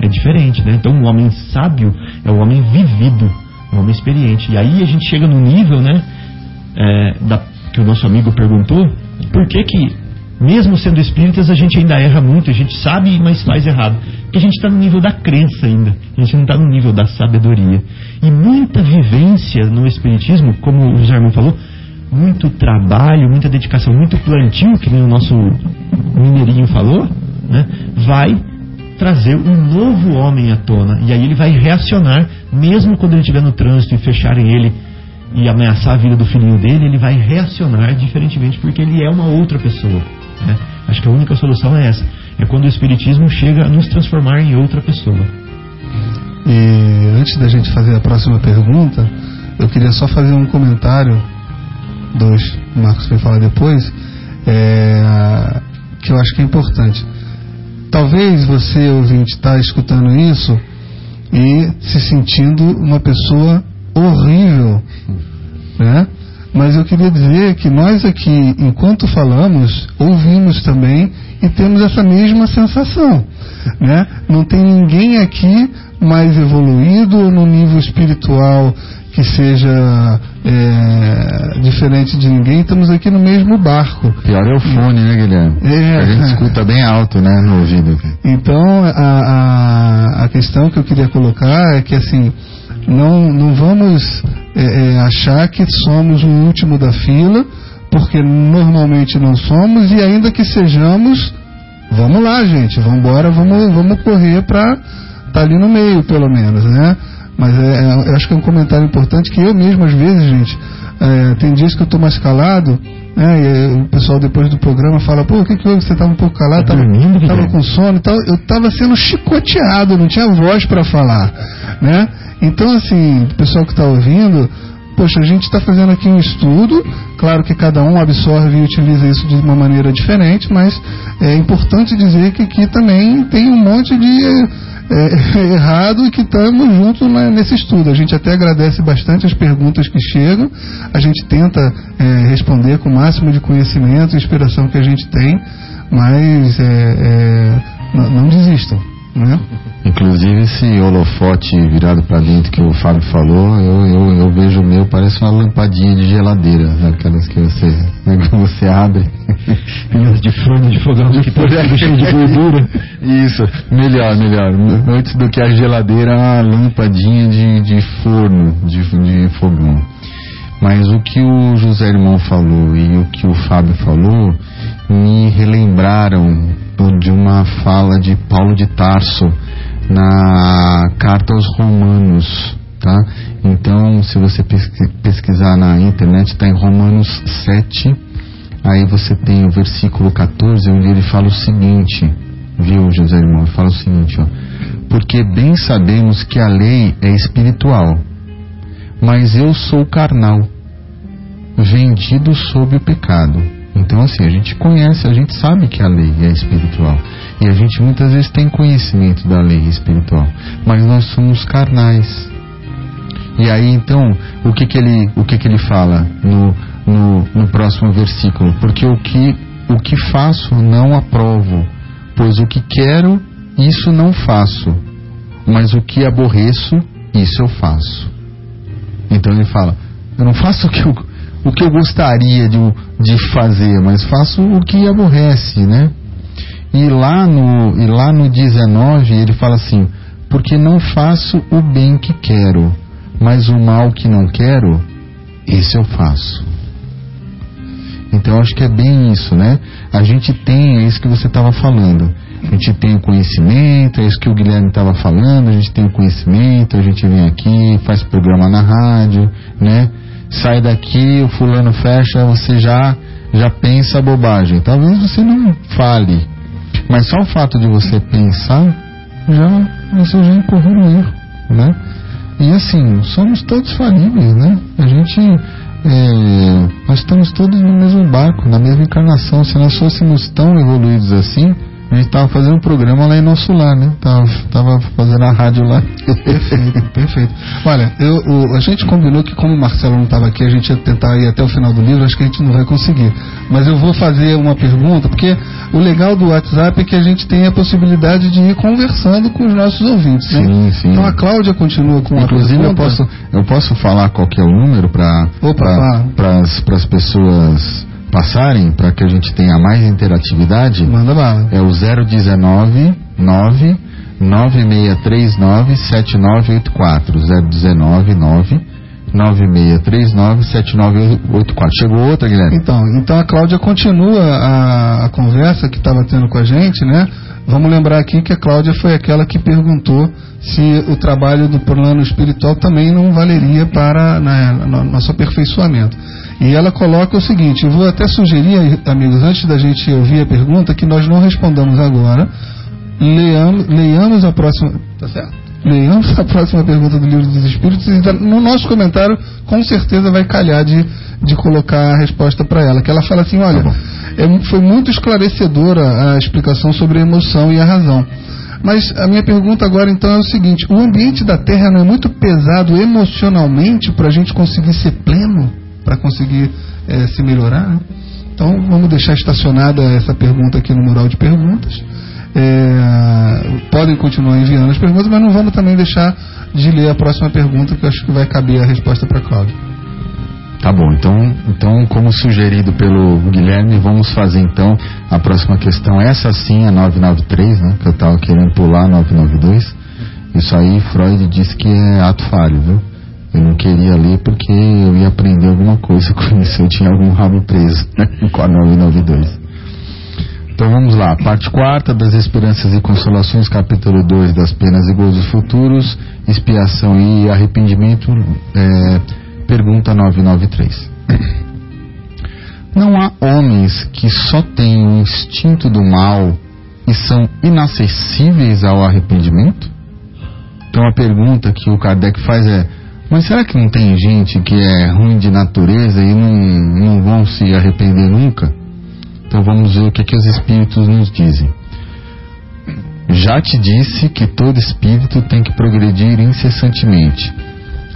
S4: é diferente, né? Então, um homem sábio é um homem vivido, um homem experiente. E aí a gente chega no nível, né? É, da, que o nosso amigo perguntou, por que que, mesmo sendo espíritas, a gente ainda erra muito, a gente sabe, mas faz errado? Porque a gente está no nível da crença ainda, a gente não está no nível da sabedoria. E muita vivência no espiritismo, como o José Armando falou, muito trabalho, muita dedicação, muito plantio, que o nosso mineirinho falou, né, vai trazer um novo homem à tona. E aí ele vai reacionar, mesmo quando ele estiver no trânsito e fecharem ele e ameaçar a vida do filhinho dele, ele vai reacionar diferentemente, porque ele é uma outra pessoa. Né? Acho que a única solução é essa. É quando o Espiritismo chega a nos transformar em outra pessoa.
S3: E antes da gente fazer a próxima pergunta, eu queria só fazer um comentário dois, o Marcos vai falar depois, é, que eu acho que é importante. Talvez você, ouvinte, está escutando isso e se sentindo uma pessoa horrível, né? Mas eu queria dizer que nós aqui, enquanto falamos, ouvimos também e temos essa mesma sensação, né? Não tem ninguém aqui mais evoluído no nível espiritual que seja é, diferente de ninguém, estamos aqui no mesmo barco.
S2: Pior é o fone, né, Guilherme? É. A gente escuta bem alto, né, no ouvido.
S3: Então, a, a, a questão que eu queria colocar é que, assim, não, não vamos é, é, achar que somos o último da fila, porque normalmente não somos, e ainda que sejamos, vamos lá, gente, vamos embora, vamos, vamos correr para estar tá ali no meio, pelo menos, né? Mas é, é, eu acho que é um comentário importante que eu mesmo, às vezes, gente, é, tem dias que eu estou mais calado, né, e o pessoal depois do programa fala, pô, o que que? Você estava um pouco calado,
S4: Tá
S3: estava
S4: dormindo, Guilherme?
S3: com sono e tal. Eu estava sendo chicoteado, não tinha voz para falar, né? Então, assim, o pessoal que está ouvindo, poxa, a gente está fazendo aqui um estudo, claro que cada um absorve e utiliza isso de uma maneira diferente, mas é importante dizer que aqui também tem um monte de é, errado e que estamos juntos nesse estudo. A gente até agradece bastante as perguntas que chegam, a gente tenta é, responder com o máximo de conhecimento e inspiração que a gente tem, mas é, é, não, não desistam. Né?
S2: Inclusive esse holofote virado pra dentro que o Fábio falou, eu, eu, eu vejo o meu, parece uma lampadinha de geladeira, aquelas que você, né, você abre.
S4: De forno de fogão que tá cheio de gordura.
S2: Isso, melhor, melhor. Antes do que a geladeira, uma lampadinha de, de forno, de, de fogão. Mas o que o José Irmão falou e o que o Fábio falou me relembraram de uma fala de Paulo de Tarso na carta aos Romanos, tá? Então, se você pesqui- pesquisar na internet, está em Romanos 7, aí você tem o versículo 14, onde ele fala o seguinte, viu, José Irmão? Ele fala o seguinte, ó. Porque bem sabemos que a lei é espiritual, mas eu sou carnal, vendido sob o pecado. Então, assim, a gente conhece, a gente sabe que a lei é espiritual. E a gente muitas vezes tem conhecimento da lei espiritual. Mas nós somos carnais. E aí, então, o que que ele, o que que ele fala no, no, no próximo versículo? Porque o que, o que faço não aprovo, pois o que quero, isso não faço. Mas o que aborreço, isso eu faço. Então ele fala: Eu não faço o que eu, o que eu gostaria de, de fazer, mas faço o que aborrece, né? E lá no, e lá no 19 ele fala assim: Porque não faço o bem que quero, mas o mal que não quero, esse eu faço. Então acho que é bem isso, né? A gente tem, é isso que você estava falando. A gente tem o conhecimento, é isso que o Guilherme estava falando, a gente tem o conhecimento, a gente vem aqui, faz programa na rádio, né? Sai daqui, o fulano fecha, você já já pensa bobagem. Talvez você não fale, mas só o fato de você pensar, já você já incorreu no erro, né? E assim, somos todos falíveis, né? A gente é, nós estamos todos no mesmo barco, na mesma encarnação. Se nós fôssemos tão evoluídos assim, a gente estava fazendo um programa lá em nosso lar, né? Tava, tava fazendo a rádio lá.
S3: Perfeito, perfeito. Olha, eu, o- a gente combinou que como o Marcelo não estava aqui, a gente ia tentar ir até o final do livro, acho que a gente não vai conseguir. Mas eu vou fazer uma pergunta, porque o legal do WhatsApp é que a gente tem a possibilidade de ir conversando com os nossos ouvintes, né?
S2: Sim, sim.
S3: Então a Cláudia continua com a
S2: Inclusive eu posso, eu posso falar qual que é o número para as pessoas passarem, para que a gente tenha mais interatividade.
S3: Manda bala.
S2: É o 019 9 9639 7984. 019 9 9639 7984. Chegou outra, Guilherme?
S3: Então, então a Cláudia continua a, a conversa que estava tendo com a gente, né? Vamos lembrar aqui que a Cláudia foi aquela que perguntou se o trabalho do plano espiritual também não valeria para né, no- nosso aperfeiçoamento. E ela coloca o seguinte: eu vou até sugerir, amigos, antes da gente ouvir a pergunta, que nós não respondamos agora. Leamos, leiamos a próxima. Tá certo? Leiamos a próxima pergunta do Livro dos Espíritos e no nosso comentário, com certeza, vai calhar de, de colocar a resposta para ela. Que ela fala assim: olha, é- foi muito esclarecedora a explicação sobre a emoção e a razão. Mas a minha pergunta agora então é o seguinte: o ambiente da Terra não é muito pesado emocionalmente para a gente conseguir ser pleno, para conseguir eh, se melhorar? né? Então vamos deixar estacionada essa pergunta aqui no mural de perguntas. É, podem continuar enviando as perguntas, mas não vamos também deixar de ler a próxima pergunta, que eu acho que vai caber a resposta para a Cláudia.
S2: Tá bom, então, então, como sugerido pelo Guilherme, vamos fazer então a próxima questão. Essa sim, a 993, né? Que eu tava querendo pular a 992. Isso aí, Freud disse que é ato falho, viu? Eu não queria ler porque eu ia aprender alguma coisa com isso. Eu tinha algum rabo preso com a 992. Então vamos lá, parte quarta das Esperanças e Consolações, capítulo 2 das Penas e Gozos Futuros, Expiação e Arrependimento, é, pergunta 993. Não há homens que só têm o instinto do mal e são inacessíveis ao arrependimento? Então a pergunta que o Kardec faz é: mas será que não tem gente que é ruim de natureza e não, não vão se arrepender nunca? Então vamos ver o que, que os espíritos nos dizem. Já te disse que todo espírito tem que progredir incessantemente.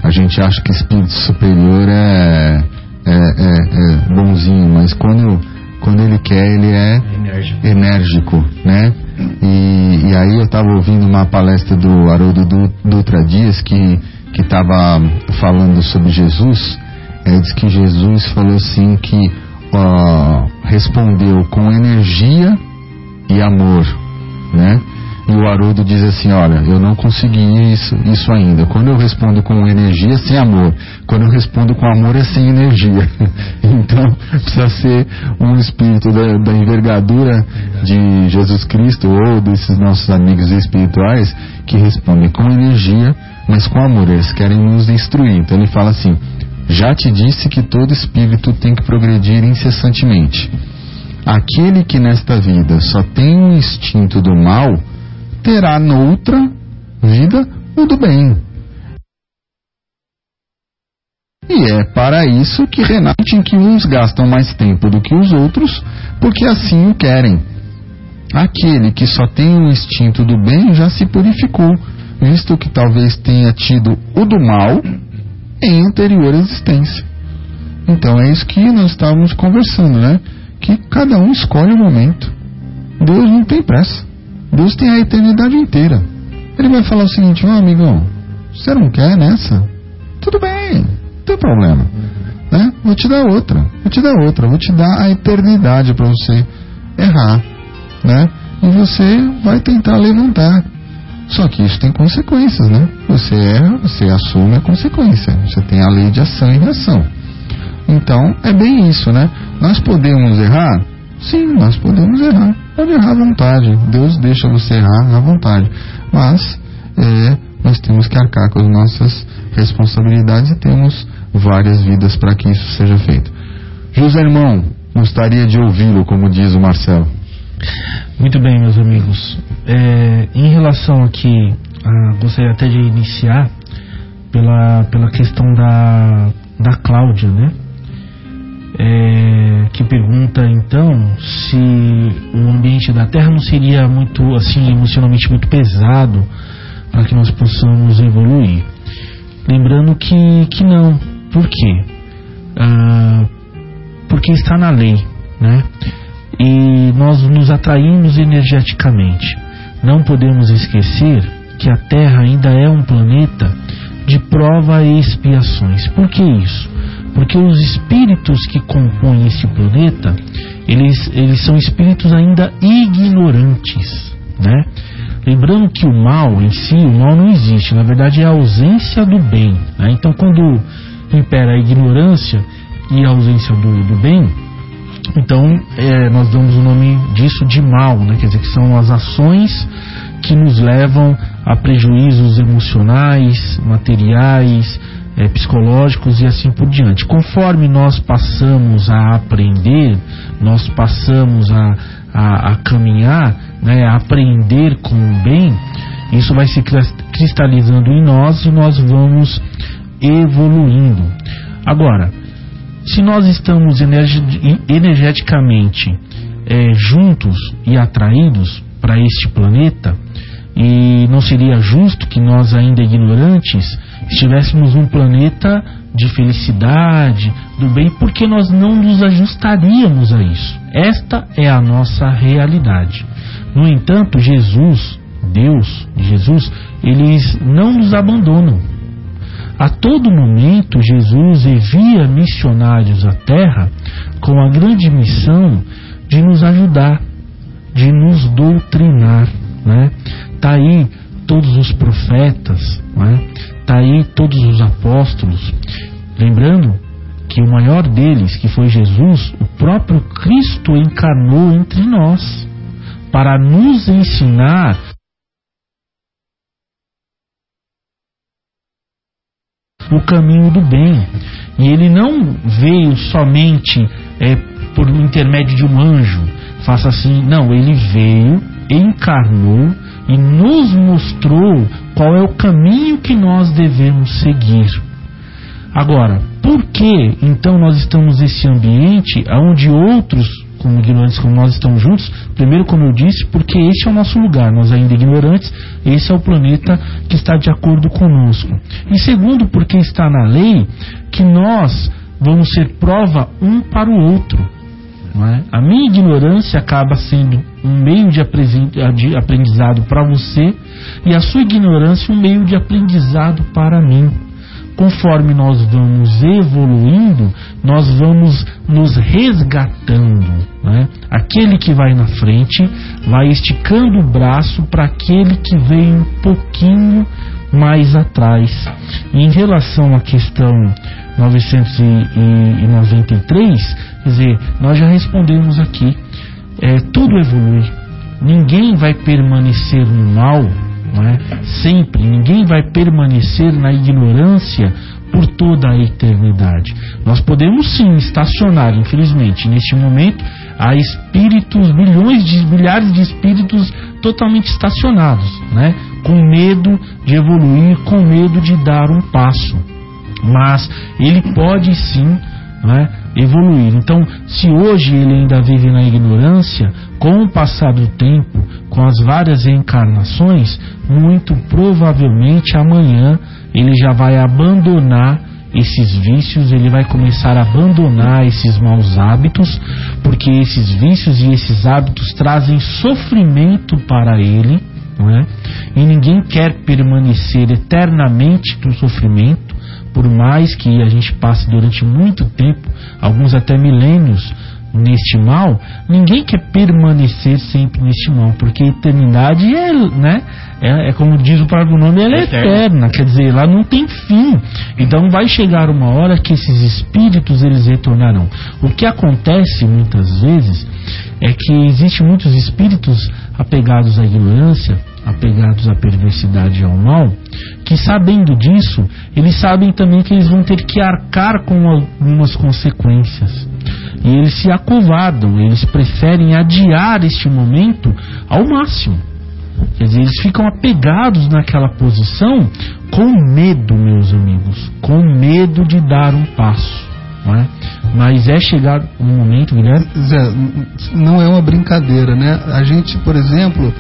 S2: A gente acha que espírito superior é, é, é, é bonzinho, mas quando, quando ele quer, ele é enérgico, enérgico né? E, e, aí eu estava ouvindo uma palestra do Haroldo Dutra Dias que estava falando sobre Jesus. É, diz que Jesus falou assim que respondeu com energia e amor, né? E o Haroldo diz assim, olha, eu não consegui isso, isso ainda. Quando eu respondo com energia, sem amor. Quando eu respondo com amor, é sem energia. então, precisa ser um espírito da, da, envergadura de Jesus Cristo ou desses nossos amigos espirituais que respondem com energia, mas com amor. Eles querem nos instruir. Então ele fala assim, já te disse que todo espírito tem que progredir incessantemente. Aquele que nesta vida só tem um instinto do mal, terá noutra vida o do bem. E é para isso que renate que uns gastam mais tempo do que os outros, porque assim o querem. Aquele que só tem o instinto do bem já se purificou, visto que talvez tenha tido o do mal em anterior existência. Então é isso que nós estávamos conversando, né? Que cada um escolhe o momento. Deus não tem pressa. Deus tem a eternidade inteira. Ele vai falar o seguinte: Ó, oh, amigão, você não quer nessa? Tudo bem, não tem problema. Né? Vou te dar outra, vou te dar outra, vou te dar a eternidade para você errar, né? E você vai tentar levantar. Só que isso tem consequências, né? Você erra, você assume a consequência. Você tem a lei de ação e reação. Então, é bem isso, né? Nós podemos errar? Sim, nós podemos errar. Pode errar à vontade. Deus deixa você errar à vontade. Mas, é, nós temos que arcar com as nossas responsabilidades e temos várias vidas para que isso seja feito. José Irmão, gostaria de ouvi-lo, como diz o Marcelo.
S5: Muito bem, meus amigos. É, em relação aqui, ah, gostaria até de iniciar pela, pela questão da, da Cláudia, né? É, que pergunta então se o ambiente da Terra não seria muito assim emocionalmente muito pesado para que nós possamos evoluir. Lembrando que, que não. Por quê? Ah, porque está na lei, né? E nós nos atraímos energeticamente. Não podemos esquecer que a Terra ainda é um planeta de prova e expiações. Por que isso? Porque os espíritos que compõem esse planeta, eles, eles são espíritos ainda ignorantes, né? Lembrando que o mal em si, o mal não existe, na verdade é a ausência do bem. Né? Então, quando impera a ignorância e a ausência do, do bem, então, é, nós damos o nome disso de mal, né? quer dizer, que são as ações que nos levam a prejuízos emocionais, materiais, é, psicológicos e assim por diante. Conforme nós passamos a aprender, nós passamos a, a, a caminhar, né, a aprender com o bem, isso vai se cristalizando em nós e nós vamos evoluindo. Agora, se nós estamos energeticamente é, juntos e atraídos para este planeta, e não seria justo que nós, ainda ignorantes, estivéssemos um planeta de felicidade, do bem, porque nós não nos ajustaríamos a isso. Esta é a nossa realidade. No entanto, Jesus, Deus, Jesus, eles não nos abandonam. A todo momento, Jesus envia missionários à Terra com a grande missão de nos ajudar, de nos doutrinar. Né? Tá aí todos os profetas, né? tá aí todos os apóstolos. Lembrando que o maior deles, que foi Jesus, o próprio Cristo encarnou entre nós. para nos ensinar o caminho do bem. E ele não veio somente é, por intermédio de um anjo, faça assim, não, ele veio, encarnou e nos mostrou qual é o caminho que nós devemos seguir. Agora, por que então nós estamos nesse ambiente onde outros, como ignorantes como nós estamos juntos? Primeiro, como eu disse, porque esse é o nosso lugar, nós ainda ignorantes, esse é o planeta que está de acordo conosco. E segundo, porque está na lei que nós vamos ser prova um para o outro. É? A minha ignorância acaba sendo um meio de aprendizado para você e a sua ignorância um meio de aprendizado para mim. Conforme nós vamos evoluindo, nós vamos nos resgatando. É? Aquele que vai na frente vai esticando o braço para aquele que vem um pouquinho mais atrás. Em relação à questão 993, quer dizer, nós já respondemos aqui, é, tudo evolui. Ninguém vai permanecer no mal, não é? sempre. Ninguém vai permanecer na ignorância por toda a eternidade. Nós podemos sim estacionar, infelizmente, neste momento, há espíritos, milhões de milhares de espíritos totalmente estacionados, né? com medo de evoluir, com medo de dar um passo mas ele pode sim né, evoluir. Então, se hoje ele ainda vive na ignorância, com o passar do tempo, com as várias encarnações, muito provavelmente amanhã ele já vai abandonar esses vícios, ele vai começar a abandonar esses maus hábitos, porque esses vícios e esses hábitos trazem sofrimento para ele, não é? E ninguém quer permanecer eternamente no sofrimento por mais que a gente passe durante muito tempo, alguns até milênios, neste mal, ninguém quer permanecer sempre neste mal, porque a eternidade é, né, é, é como diz o próprio nome, ela é eterna, quer dizer, lá não tem fim. Então vai chegar uma hora que esses espíritos eles retornarão. O que acontece muitas vezes é que existem muitos espíritos apegados à ignorância, apegados à perversidade e ao mal, que sabendo disso, eles sabem também que eles vão ter que arcar com algumas consequências. E eles se acovardam, eles preferem adiar este momento ao máximo. Quer dizer, eles ficam apegados naquela posição com medo, meus amigos, com medo de dar um passo. É? Mas é chegado um momento, Guilherme?
S3: Zé, não é uma brincadeira, né? A gente, por exemplo,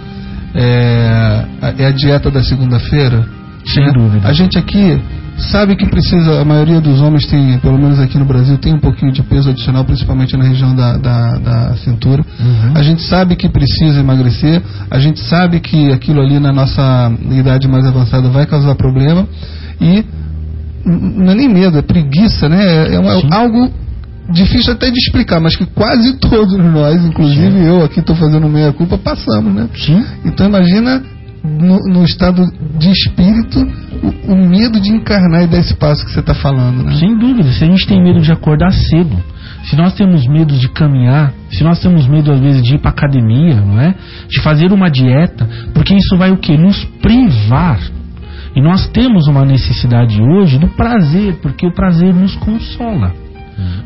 S3: é, é a dieta da segunda-feira.
S5: Sem né? dúvida.
S3: A gente aqui sabe que precisa, a maioria dos homens tem, pelo menos aqui no Brasil, tem um pouquinho de peso adicional, principalmente na região da, da, da cintura. Uhum. A gente sabe que precisa emagrecer, a gente sabe que aquilo ali na nossa idade mais avançada vai causar problema e não é nem medo, é preguiça, né? É, é algo difícil até de explicar, mas que quase todos nós, inclusive Sim. eu aqui estou fazendo meia culpa, passamos, né?
S5: Sim.
S3: Então imagina no, no estado de espírito o, o, medo de encarnar e dar esse passo que você está falando, né?
S5: Sem dúvida. Se a gente tem medo de acordar cedo, se nós temos medo de caminhar, se nós temos medo às vezes de ir para academia, não é? De fazer uma dieta, porque isso vai o que? Nos privar. E nós temos uma necessidade hoje do prazer, porque o prazer nos consola.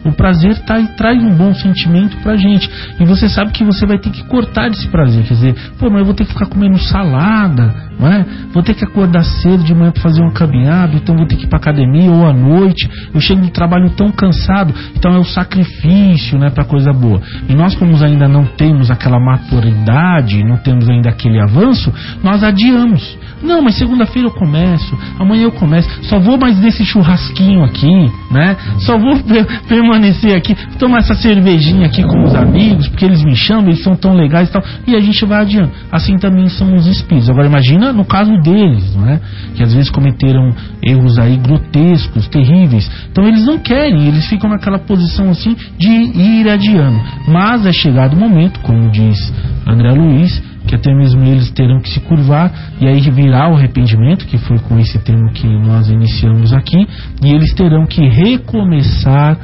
S5: O prazer tá, traz um bom sentimento pra gente. E você sabe que você vai ter que cortar desse prazer. Quer dizer, pô, mas eu vou ter que ficar comendo salada, não é? Vou ter que acordar cedo de manhã para fazer uma caminhada, então vou ter que ir pra academia ou à noite. Eu chego do trabalho tão cansado, então é o sacrifício, né, pra coisa boa. E nós, como ainda não temos aquela maturidade, não temos ainda aquele avanço, nós adiamos. Não, mas segunda-feira eu começo, amanhã eu começo, só vou mais nesse churrasquinho aqui, né? Só vou permanecer aqui, tomar essa cervejinha aqui com os amigos, porque eles me chamam, eles são tão legais e tal, e a gente vai adiando. Assim também são os espíritos. Agora imagina no caso deles, não é? Que às vezes cometeram erros aí grotescos, terríveis. Então eles não querem, eles ficam naquela posição assim de ir adiando. Mas é chegado o momento, como diz André Luiz, que até mesmo eles terão que se curvar e aí virá o arrependimento, que foi com esse termo que nós iniciamos aqui, e eles terão que recomeçar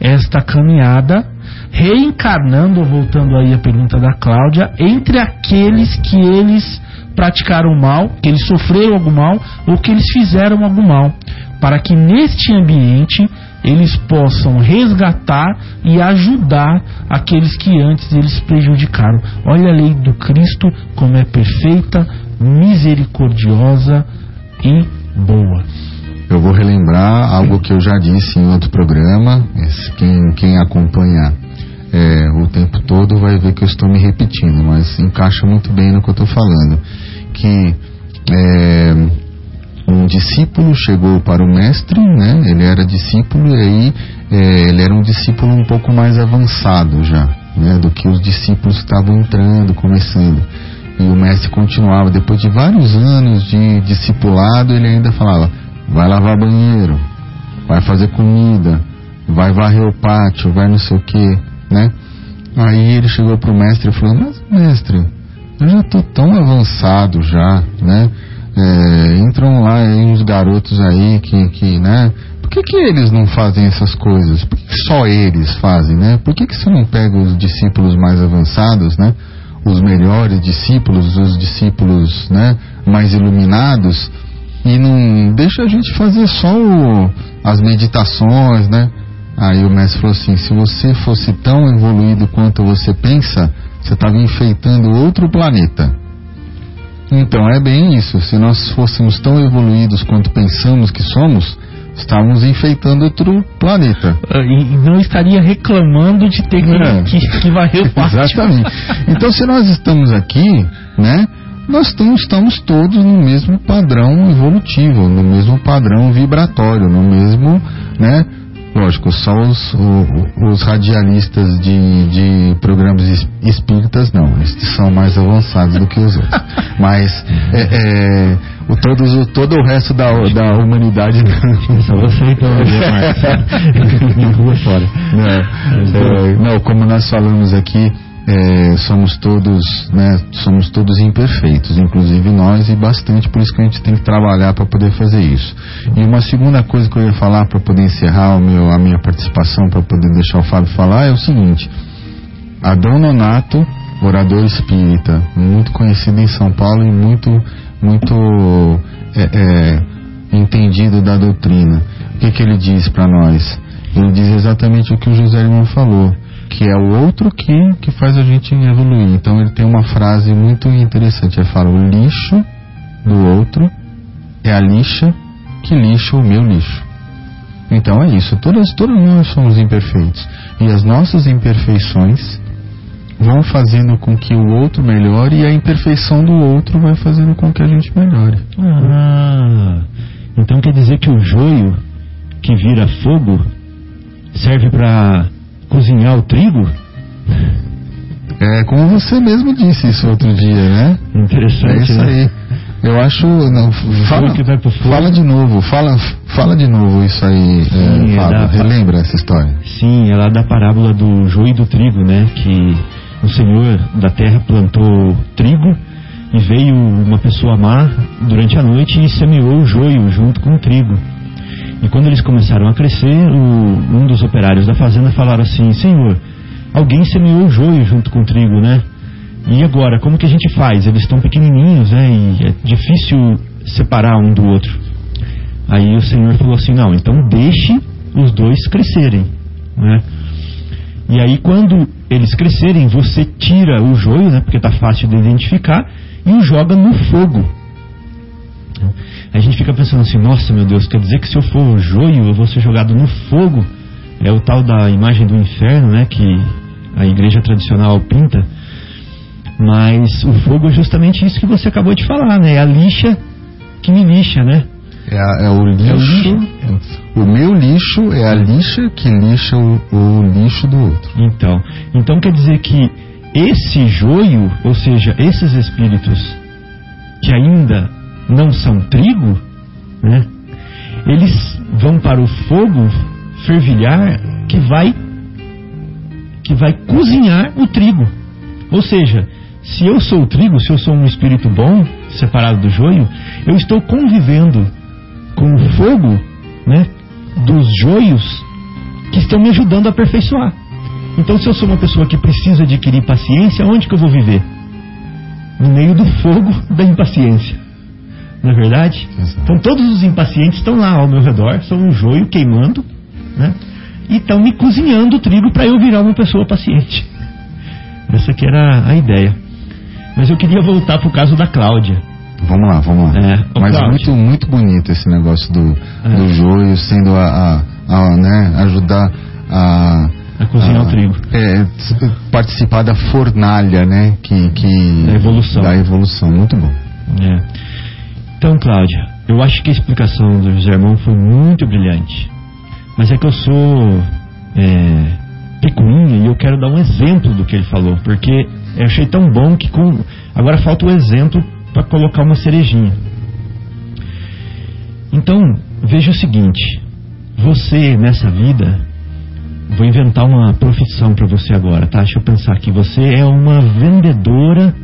S5: esta caminhada reencarnando, voltando aí a pergunta da Cláudia, entre aqueles que eles praticaram mal, que eles sofreram algum mal ou que eles fizeram algum mal, para que neste ambiente eles possam resgatar e ajudar aqueles que antes eles prejudicaram. Olha a lei do Cristo como é perfeita, misericordiosa e boa.
S2: Eu vou relembrar algo que eu já disse em outro programa. Quem, quem acompanha é, o tempo todo vai ver que eu estou me repetindo, mas encaixa muito bem no que eu estou falando. Que é, um discípulo chegou para o mestre, né? Ele era discípulo e aí é, ele era um discípulo um pouco mais avançado já, né? Do que os discípulos que estavam entrando, começando. E o mestre continuava. Depois de vários anos de discipulado, ele ainda falava: vai lavar banheiro, vai fazer comida, vai varrer o pátio, vai não sei o que, né? Aí ele chegou pro mestre e falou: mas mestre, eu já tô tão avançado já, né? É, entram lá uns garotos aí que, que né? Por que, que eles não fazem essas coisas? Por que só eles fazem, né? Por que, que você não pega os discípulos mais avançados, né? Os melhores discípulos, os discípulos, né? Mais iluminados e não deixa a gente fazer só o, as meditações, né? Aí o mestre falou assim: se você fosse tão evoluído quanto você pensa, você estava enfeitando outro planeta. Então é bem isso. Se nós fôssemos tão evoluídos quanto pensamos que somos, estávamos enfeitando outro planeta.
S5: E não estaria reclamando de ter
S2: É.
S5: que, que varrer o pátio.
S2: Exatamente. Então, se nós estamos aqui, né, nós estamos, estamos todos no mesmo padrão evolutivo, no mesmo padrão vibratório, no mesmo, né, lógico, só os, os radialistas de, de programas es- espíritas não, eles são mais avançados do que os outros. Mas é, é, o, todos, o- todo o resto da, da humanidade
S4: Só você então, Marcos. Me rua fora.
S2: não, é, não, como nós falamos aqui, é, somos todos, né, somos todos imperfeitos, inclusive nós e bastante, por isso que a gente tem que trabalhar para poder fazer isso. E uma segunda coisa que eu ia falar para poder encerrar meu, a minha participação, para poder deixar o Fábio falar, é o seguinte: Adão Nonato, orador espírita, muito conhecido em São Paulo e muito, muito é, é, entendido da doutrina. O que, que ele diz para nós? Ele diz exatamente o que o José Irmão falou, que é o outro que, que faz a gente evoluir. Então ele tem uma frase muito interessante. Ele fala: o lixo do outro é a lixa que lixa o meu lixo. Então é isso. Todas, todos nós somos imperfeitos. E as nossas imperfeições vão fazendo com que o outro melhore e a imperfeição do outro vai fazendo com que a gente melhore.
S4: Ah, então quer dizer que o joio que vira fogo serve para cozinhar o trigo?
S2: É como você mesmo disse isso outro dia, né?
S4: Interessante,
S2: É isso
S4: né?
S2: aí. Eu acho. Não, fala,
S4: joio que vai pro fogo.
S2: fala de novo, fala, fala de novo isso aí,
S4: Sim,
S2: é,
S4: é
S2: Fábio.
S4: da-
S2: Relembra essa história.
S4: Sim, é lá da parábola do joio e do trigo, né? Que o Senhor da terra plantou trigo e veio uma pessoa má durante a noite e semeou o joio junto com o trigo. E quando eles começaram a crescer, o- um dos operários da fazenda falaram assim: Senhor, alguém semeou joio junto com o trigo, né? E agora, como que a gente faz? Eles estão pequenininhos, né? E é difícil separar um do outro. Aí o Senhor falou assim: não, então deixe os dois crescerem, né? E aí quando eles crescerem, você tira o joio, né? Porque está fácil de identificar e o joga no fogo. A gente fica pensando assim: nossa, meu Deus, quer dizer que se eu for joio, eu vou ser jogado no fogo? É o tal da imagem do inferno, né? Que a igreja tradicional pinta. Mas o fogo é justamente isso que você acabou de falar, né? É a lixa que me lixa, né?
S2: É, a- é o lixo. o meu lixo é a lixa que lixa o, o lixo do outro.
S4: Então, então quer dizer que esse joio, ou seja, esses espíritos que ainda não são trigo, né? Eles vão para o fogo fervilhar que vai que vai cozinhar o trigo. Ou seja, se eu sou o trigo, se eu sou um espírito bom, separado do joio, eu estou convivendo com o fogo, né, dos joios que estão me ajudando a aperfeiçoar. Então, se eu sou uma pessoa que precisa adquirir paciência, onde que eu vou viver? No meio do fogo da impaciência. Não é verdade?
S2: Exato.
S4: Então, todos os impacientes estão lá ao meu redor, são um joio queimando, né? E estão me cozinhando o trigo para eu virar uma pessoa paciente. Essa que era a ideia. Mas eu queria voltar pro caso da Cláudia.
S2: Vamos lá, vamos lá.
S4: É,
S2: Mas
S4: Cláudio.
S2: muito, muito bonito esse negócio do,
S4: É.
S2: do joio sendo a, a, a, né, ajudar a.
S4: A cozinhar
S2: a-
S4: o trigo.
S2: É, participar da fornalha, né? Que, que,
S4: Da evolução.
S2: Da evolução, muito bom.
S4: É. Então, Cláudia, eu acho que a explicação do José Irmão foi muito brilhante. Mas é que eu sou é, picuinha e eu quero dar um exemplo do que ele falou, porque eu achei tão bom que com agora falta o exemplo para colocar uma cerejinha. Então, veja o seguinte: você nessa vida, vou inventar uma profissão para você agora, tá? Deixa eu pensar aqui. Você é uma vendedora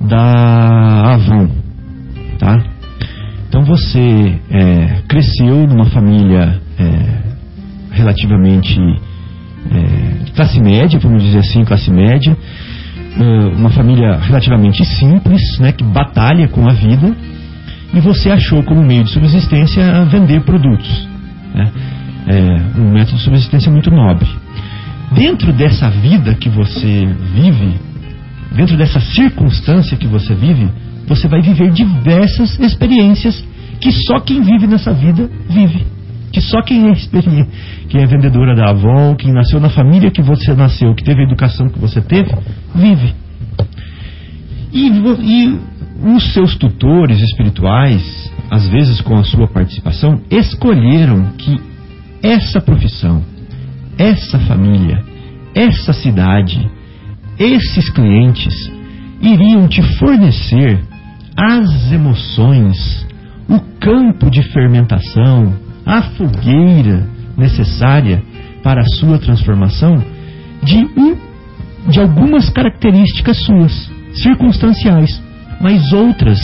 S4: da Avon, tá? Então você é, cresceu numa família é, relativamente é, classe média, vamos dizer assim, classe média, eh, uma família relativamente simples, né, que batalha com a vida, e você achou como meio de subsistência vender produtos, né? É um método de subsistência muito nobre. Dentro dessa vida que você vive, dentro dessa circunstância que você vive, você vai viver diversas experiências que só quem vive nessa vida vive. Que só quem é, experi- quem é vendedora da Avon, quem nasceu na família que você nasceu, que teve a educação que você teve, vive. E, e os seus tutores espirituais, às vezes com a sua participação, escolheram que essa profissão, essa família, essa cidade, esses clientes iriam te fornecer as emoções, o campo de fermentação, a fogueira necessária para a sua transformação de, de algumas características suas, circunstanciais, mas outras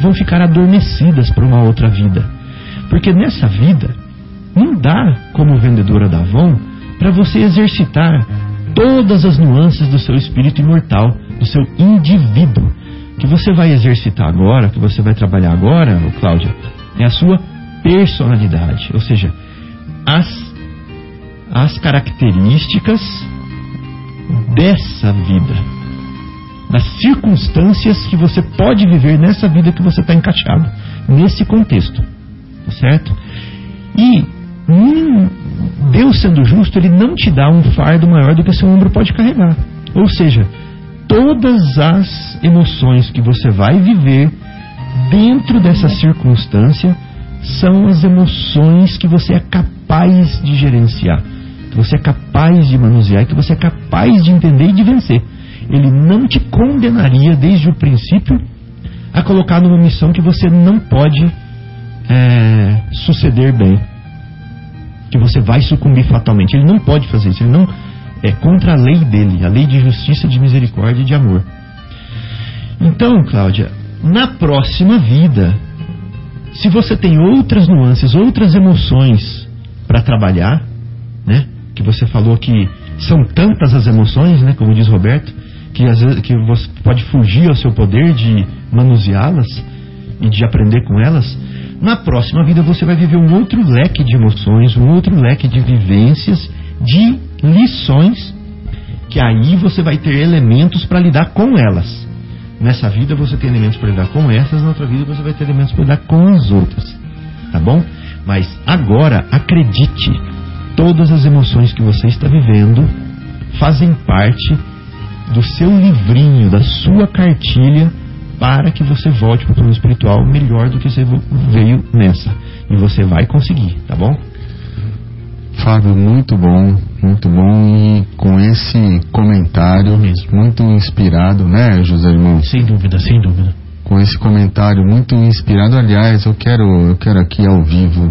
S4: vão ficar adormecidas para uma outra vida. Porque nessa vida, não dá, como vendedora da Avon, para você exercitar todas as nuances do seu espírito imortal, do seu indivíduo. O que você vai exercitar agora, que você vai trabalhar agora, Cláudia, é a sua personalidade, ou seja, as, as características dessa vida, das circunstâncias que você pode viver nessa vida que você está encaixado, nesse contexto, tá certo? E hum, Deus sendo justo, ele não te dá um fardo maior do que seu ombro pode carregar. Ou seja, todas as emoções que você vai viver dentro dessa circunstância são as emoções que você é capaz de gerenciar, que você é capaz de manusear, que você é capaz de entender e de vencer. Ele não te condenaria desde o princípio a colocar numa missão que você não pode é, suceder bem, que você vai sucumbir fatalmente. Ele não pode fazer isso. Ele não é contra a lei dele, a lei de justiça, de misericórdia e de amor. Então, Cláudia, na próxima vida, se você tem outras nuances, outras emoções para trabalhar, né? Que você falou que são tantas as emoções, né? Como diz Roberto, que às vezes que você pode fugir ao seu poder de manuseá-las e de aprender com elas. Na próxima vida você vai viver um outro leque de emoções, um outro leque de vivências, de lições, que aí você vai ter elementos para lidar com elas. Nessa vida você tem elementos para lidar com essas, na outra vida você vai ter elementos para lidar com as outras. Tá bom? Mas agora, acredite, todas as emoções que você está vivendo fazem parte do seu livrinho, da sua cartilha, para que você volte para o plano espiritual melhor do que você veio nessa. E você vai conseguir, tá bom?
S2: Fábio, muito bom, muito bom e com esse comentário
S5: Mesmo.
S2: muito inspirado, né, José Irmão?
S5: Sem dúvida, sem dúvida.
S2: Com esse comentário muito inspirado, aliás, eu quero, eu quero aqui ao vivo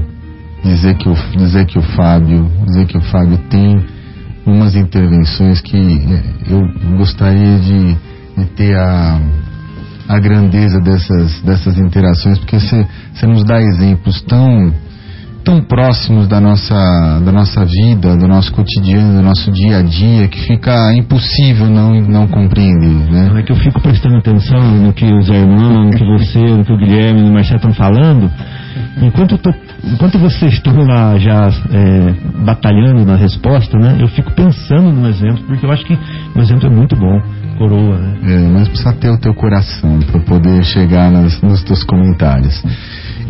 S2: dizer que o dizer que o Fábio, dizer que o Fábio tem umas intervenções que eh, eu gostaria de, de ter a a grandeza dessas dessas interações, porque você nos dá exemplos tão tão próximos da nossa, da nossa vida, do nosso cotidiano, do nosso dia a dia, que fica impossível não, não compreender, né?
S4: É que eu fico prestando atenção no que os irmãos, no que você, no que o Guilherme e o Marcelo estão falando. Enquanto, tô, enquanto vocês estão lá já é, batalhando na resposta, né? Eu fico pensando no exemplo, porque eu acho que o exemplo é muito bom. Coroa, né?
S2: É, mas precisa ter o teu coração para poder chegar nas, nos teus comentários.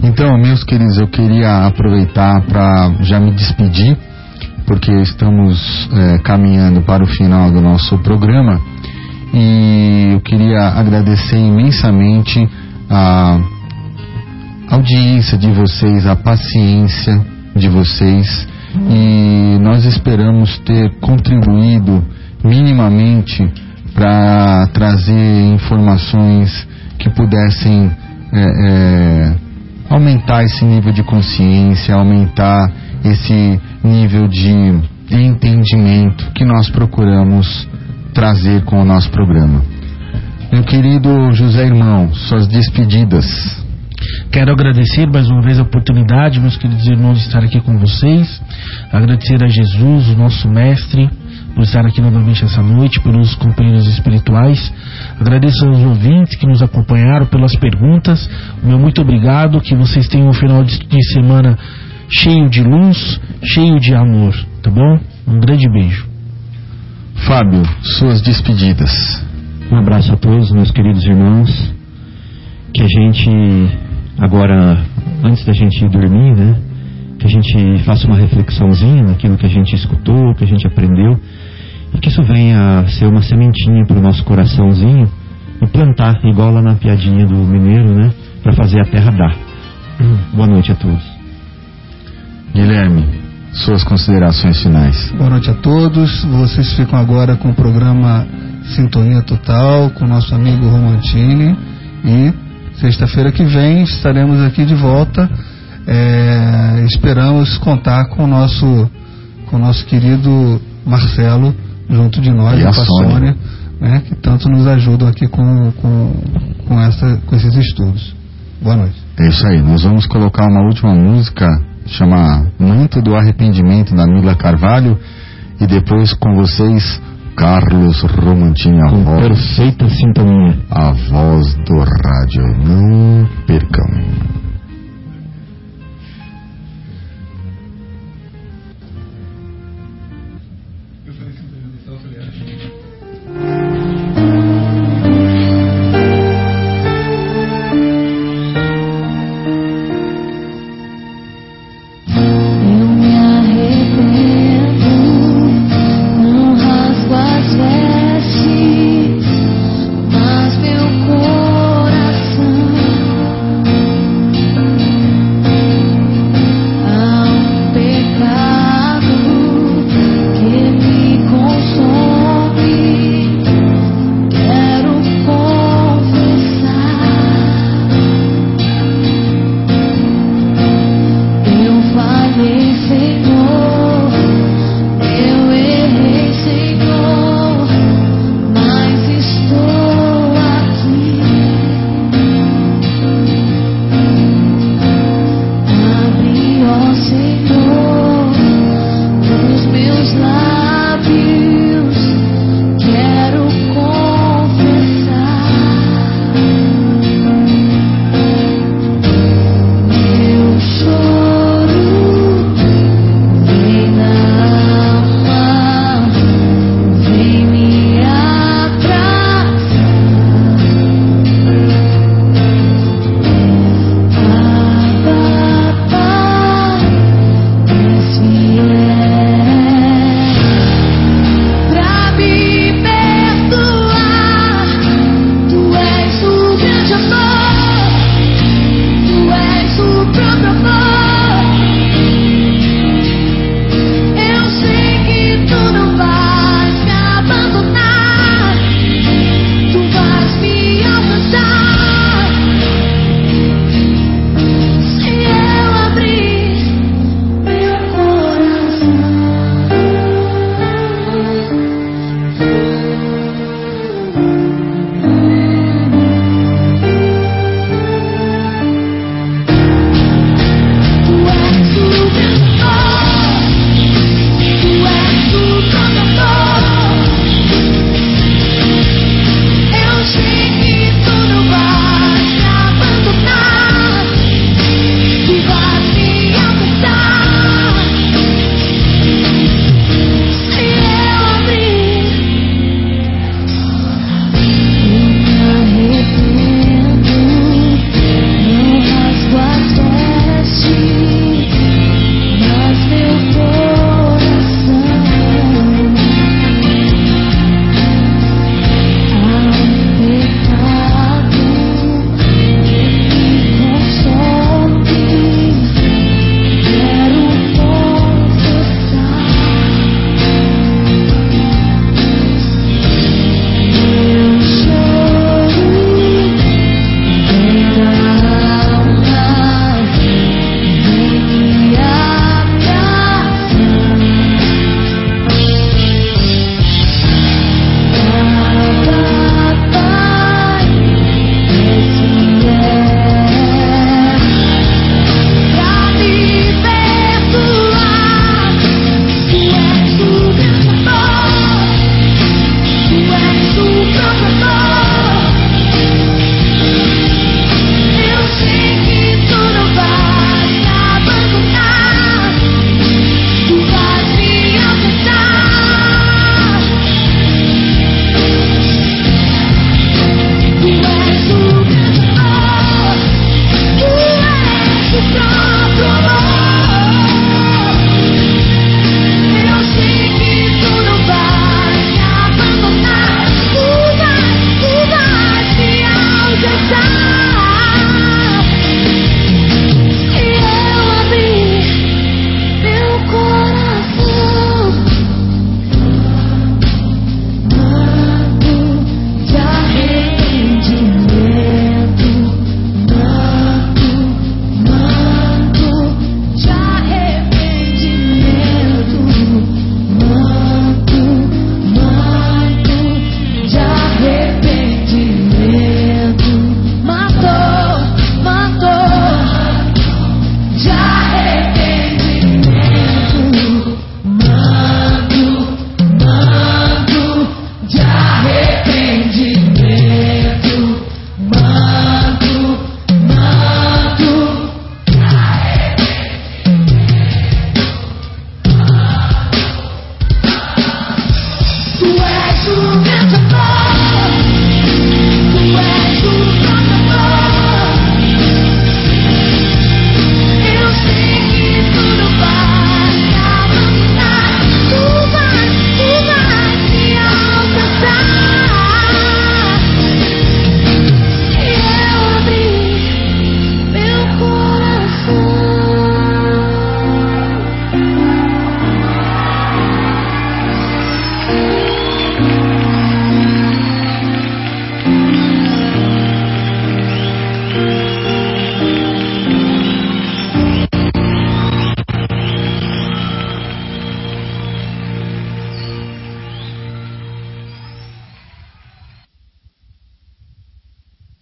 S2: Então, meus queridos, eu queria aproveitar para já me despedir, porque estamos é, caminhando para o final do nosso programa. E eu queria agradecer imensamente a audiência de vocês, a paciência de vocês. E nós esperamos ter contribuído minimamente para trazer informações que pudessem é, é, aumentar esse nível de consciência, aumentar esse nível de entendimento que nós procuramos trazer com o nosso programa. Meu querido José Irmão, suas despedidas.
S5: Quero agradecer mais uma vez a oportunidade, meus queridos irmãos, de estar aqui com vocês. Agradecer a Jesus, o nosso Mestre, por estar aqui novamente essa noite, pelos companheiros espirituais. Agradeço aos ouvintes que nos acompanharam, pelas perguntas. O meu muito obrigado. Que vocês tenham um final de, de semana cheio de luz, cheio de amor. Tá bom? Um grande beijo.
S2: Fábio, suas despedidas.
S4: Um abraço a todos, meus queridos irmãos. Que a gente, agora, antes da gente ir dormir, né? Que a gente faça uma reflexãozinha naquilo que a gente escutou, que a gente aprendeu. Que isso venha a ser uma sementinha para o nosso coraçãozinho e plantar, igual lá na piadinha do mineiro, né? Para fazer a terra dar. Boa noite a todos.
S2: Guilherme, suas considerações finais.
S3: Boa noite a todos. Vocês ficam agora com o programa Sintonia Total com o nosso amigo Romantini. E sexta-feira que vem estaremos aqui de volta. É, esperamos contar com o nosso, com o nosso querido Marcelo junto de nós,
S2: E a
S3: com a
S2: Sônia.
S3: Sônia, né, que tanto nos ajudam aqui com, com, com, essa, com esses estudos. Boa noite.
S2: É isso aí, nós vamos colocar uma última música, chama Manto do Arrependimento, da Mila Carvalho, e depois com vocês, Carlos Romantini, a
S4: Com
S2: voz,
S4: perfeita sintonia.
S2: a voz do rádio. Não percam.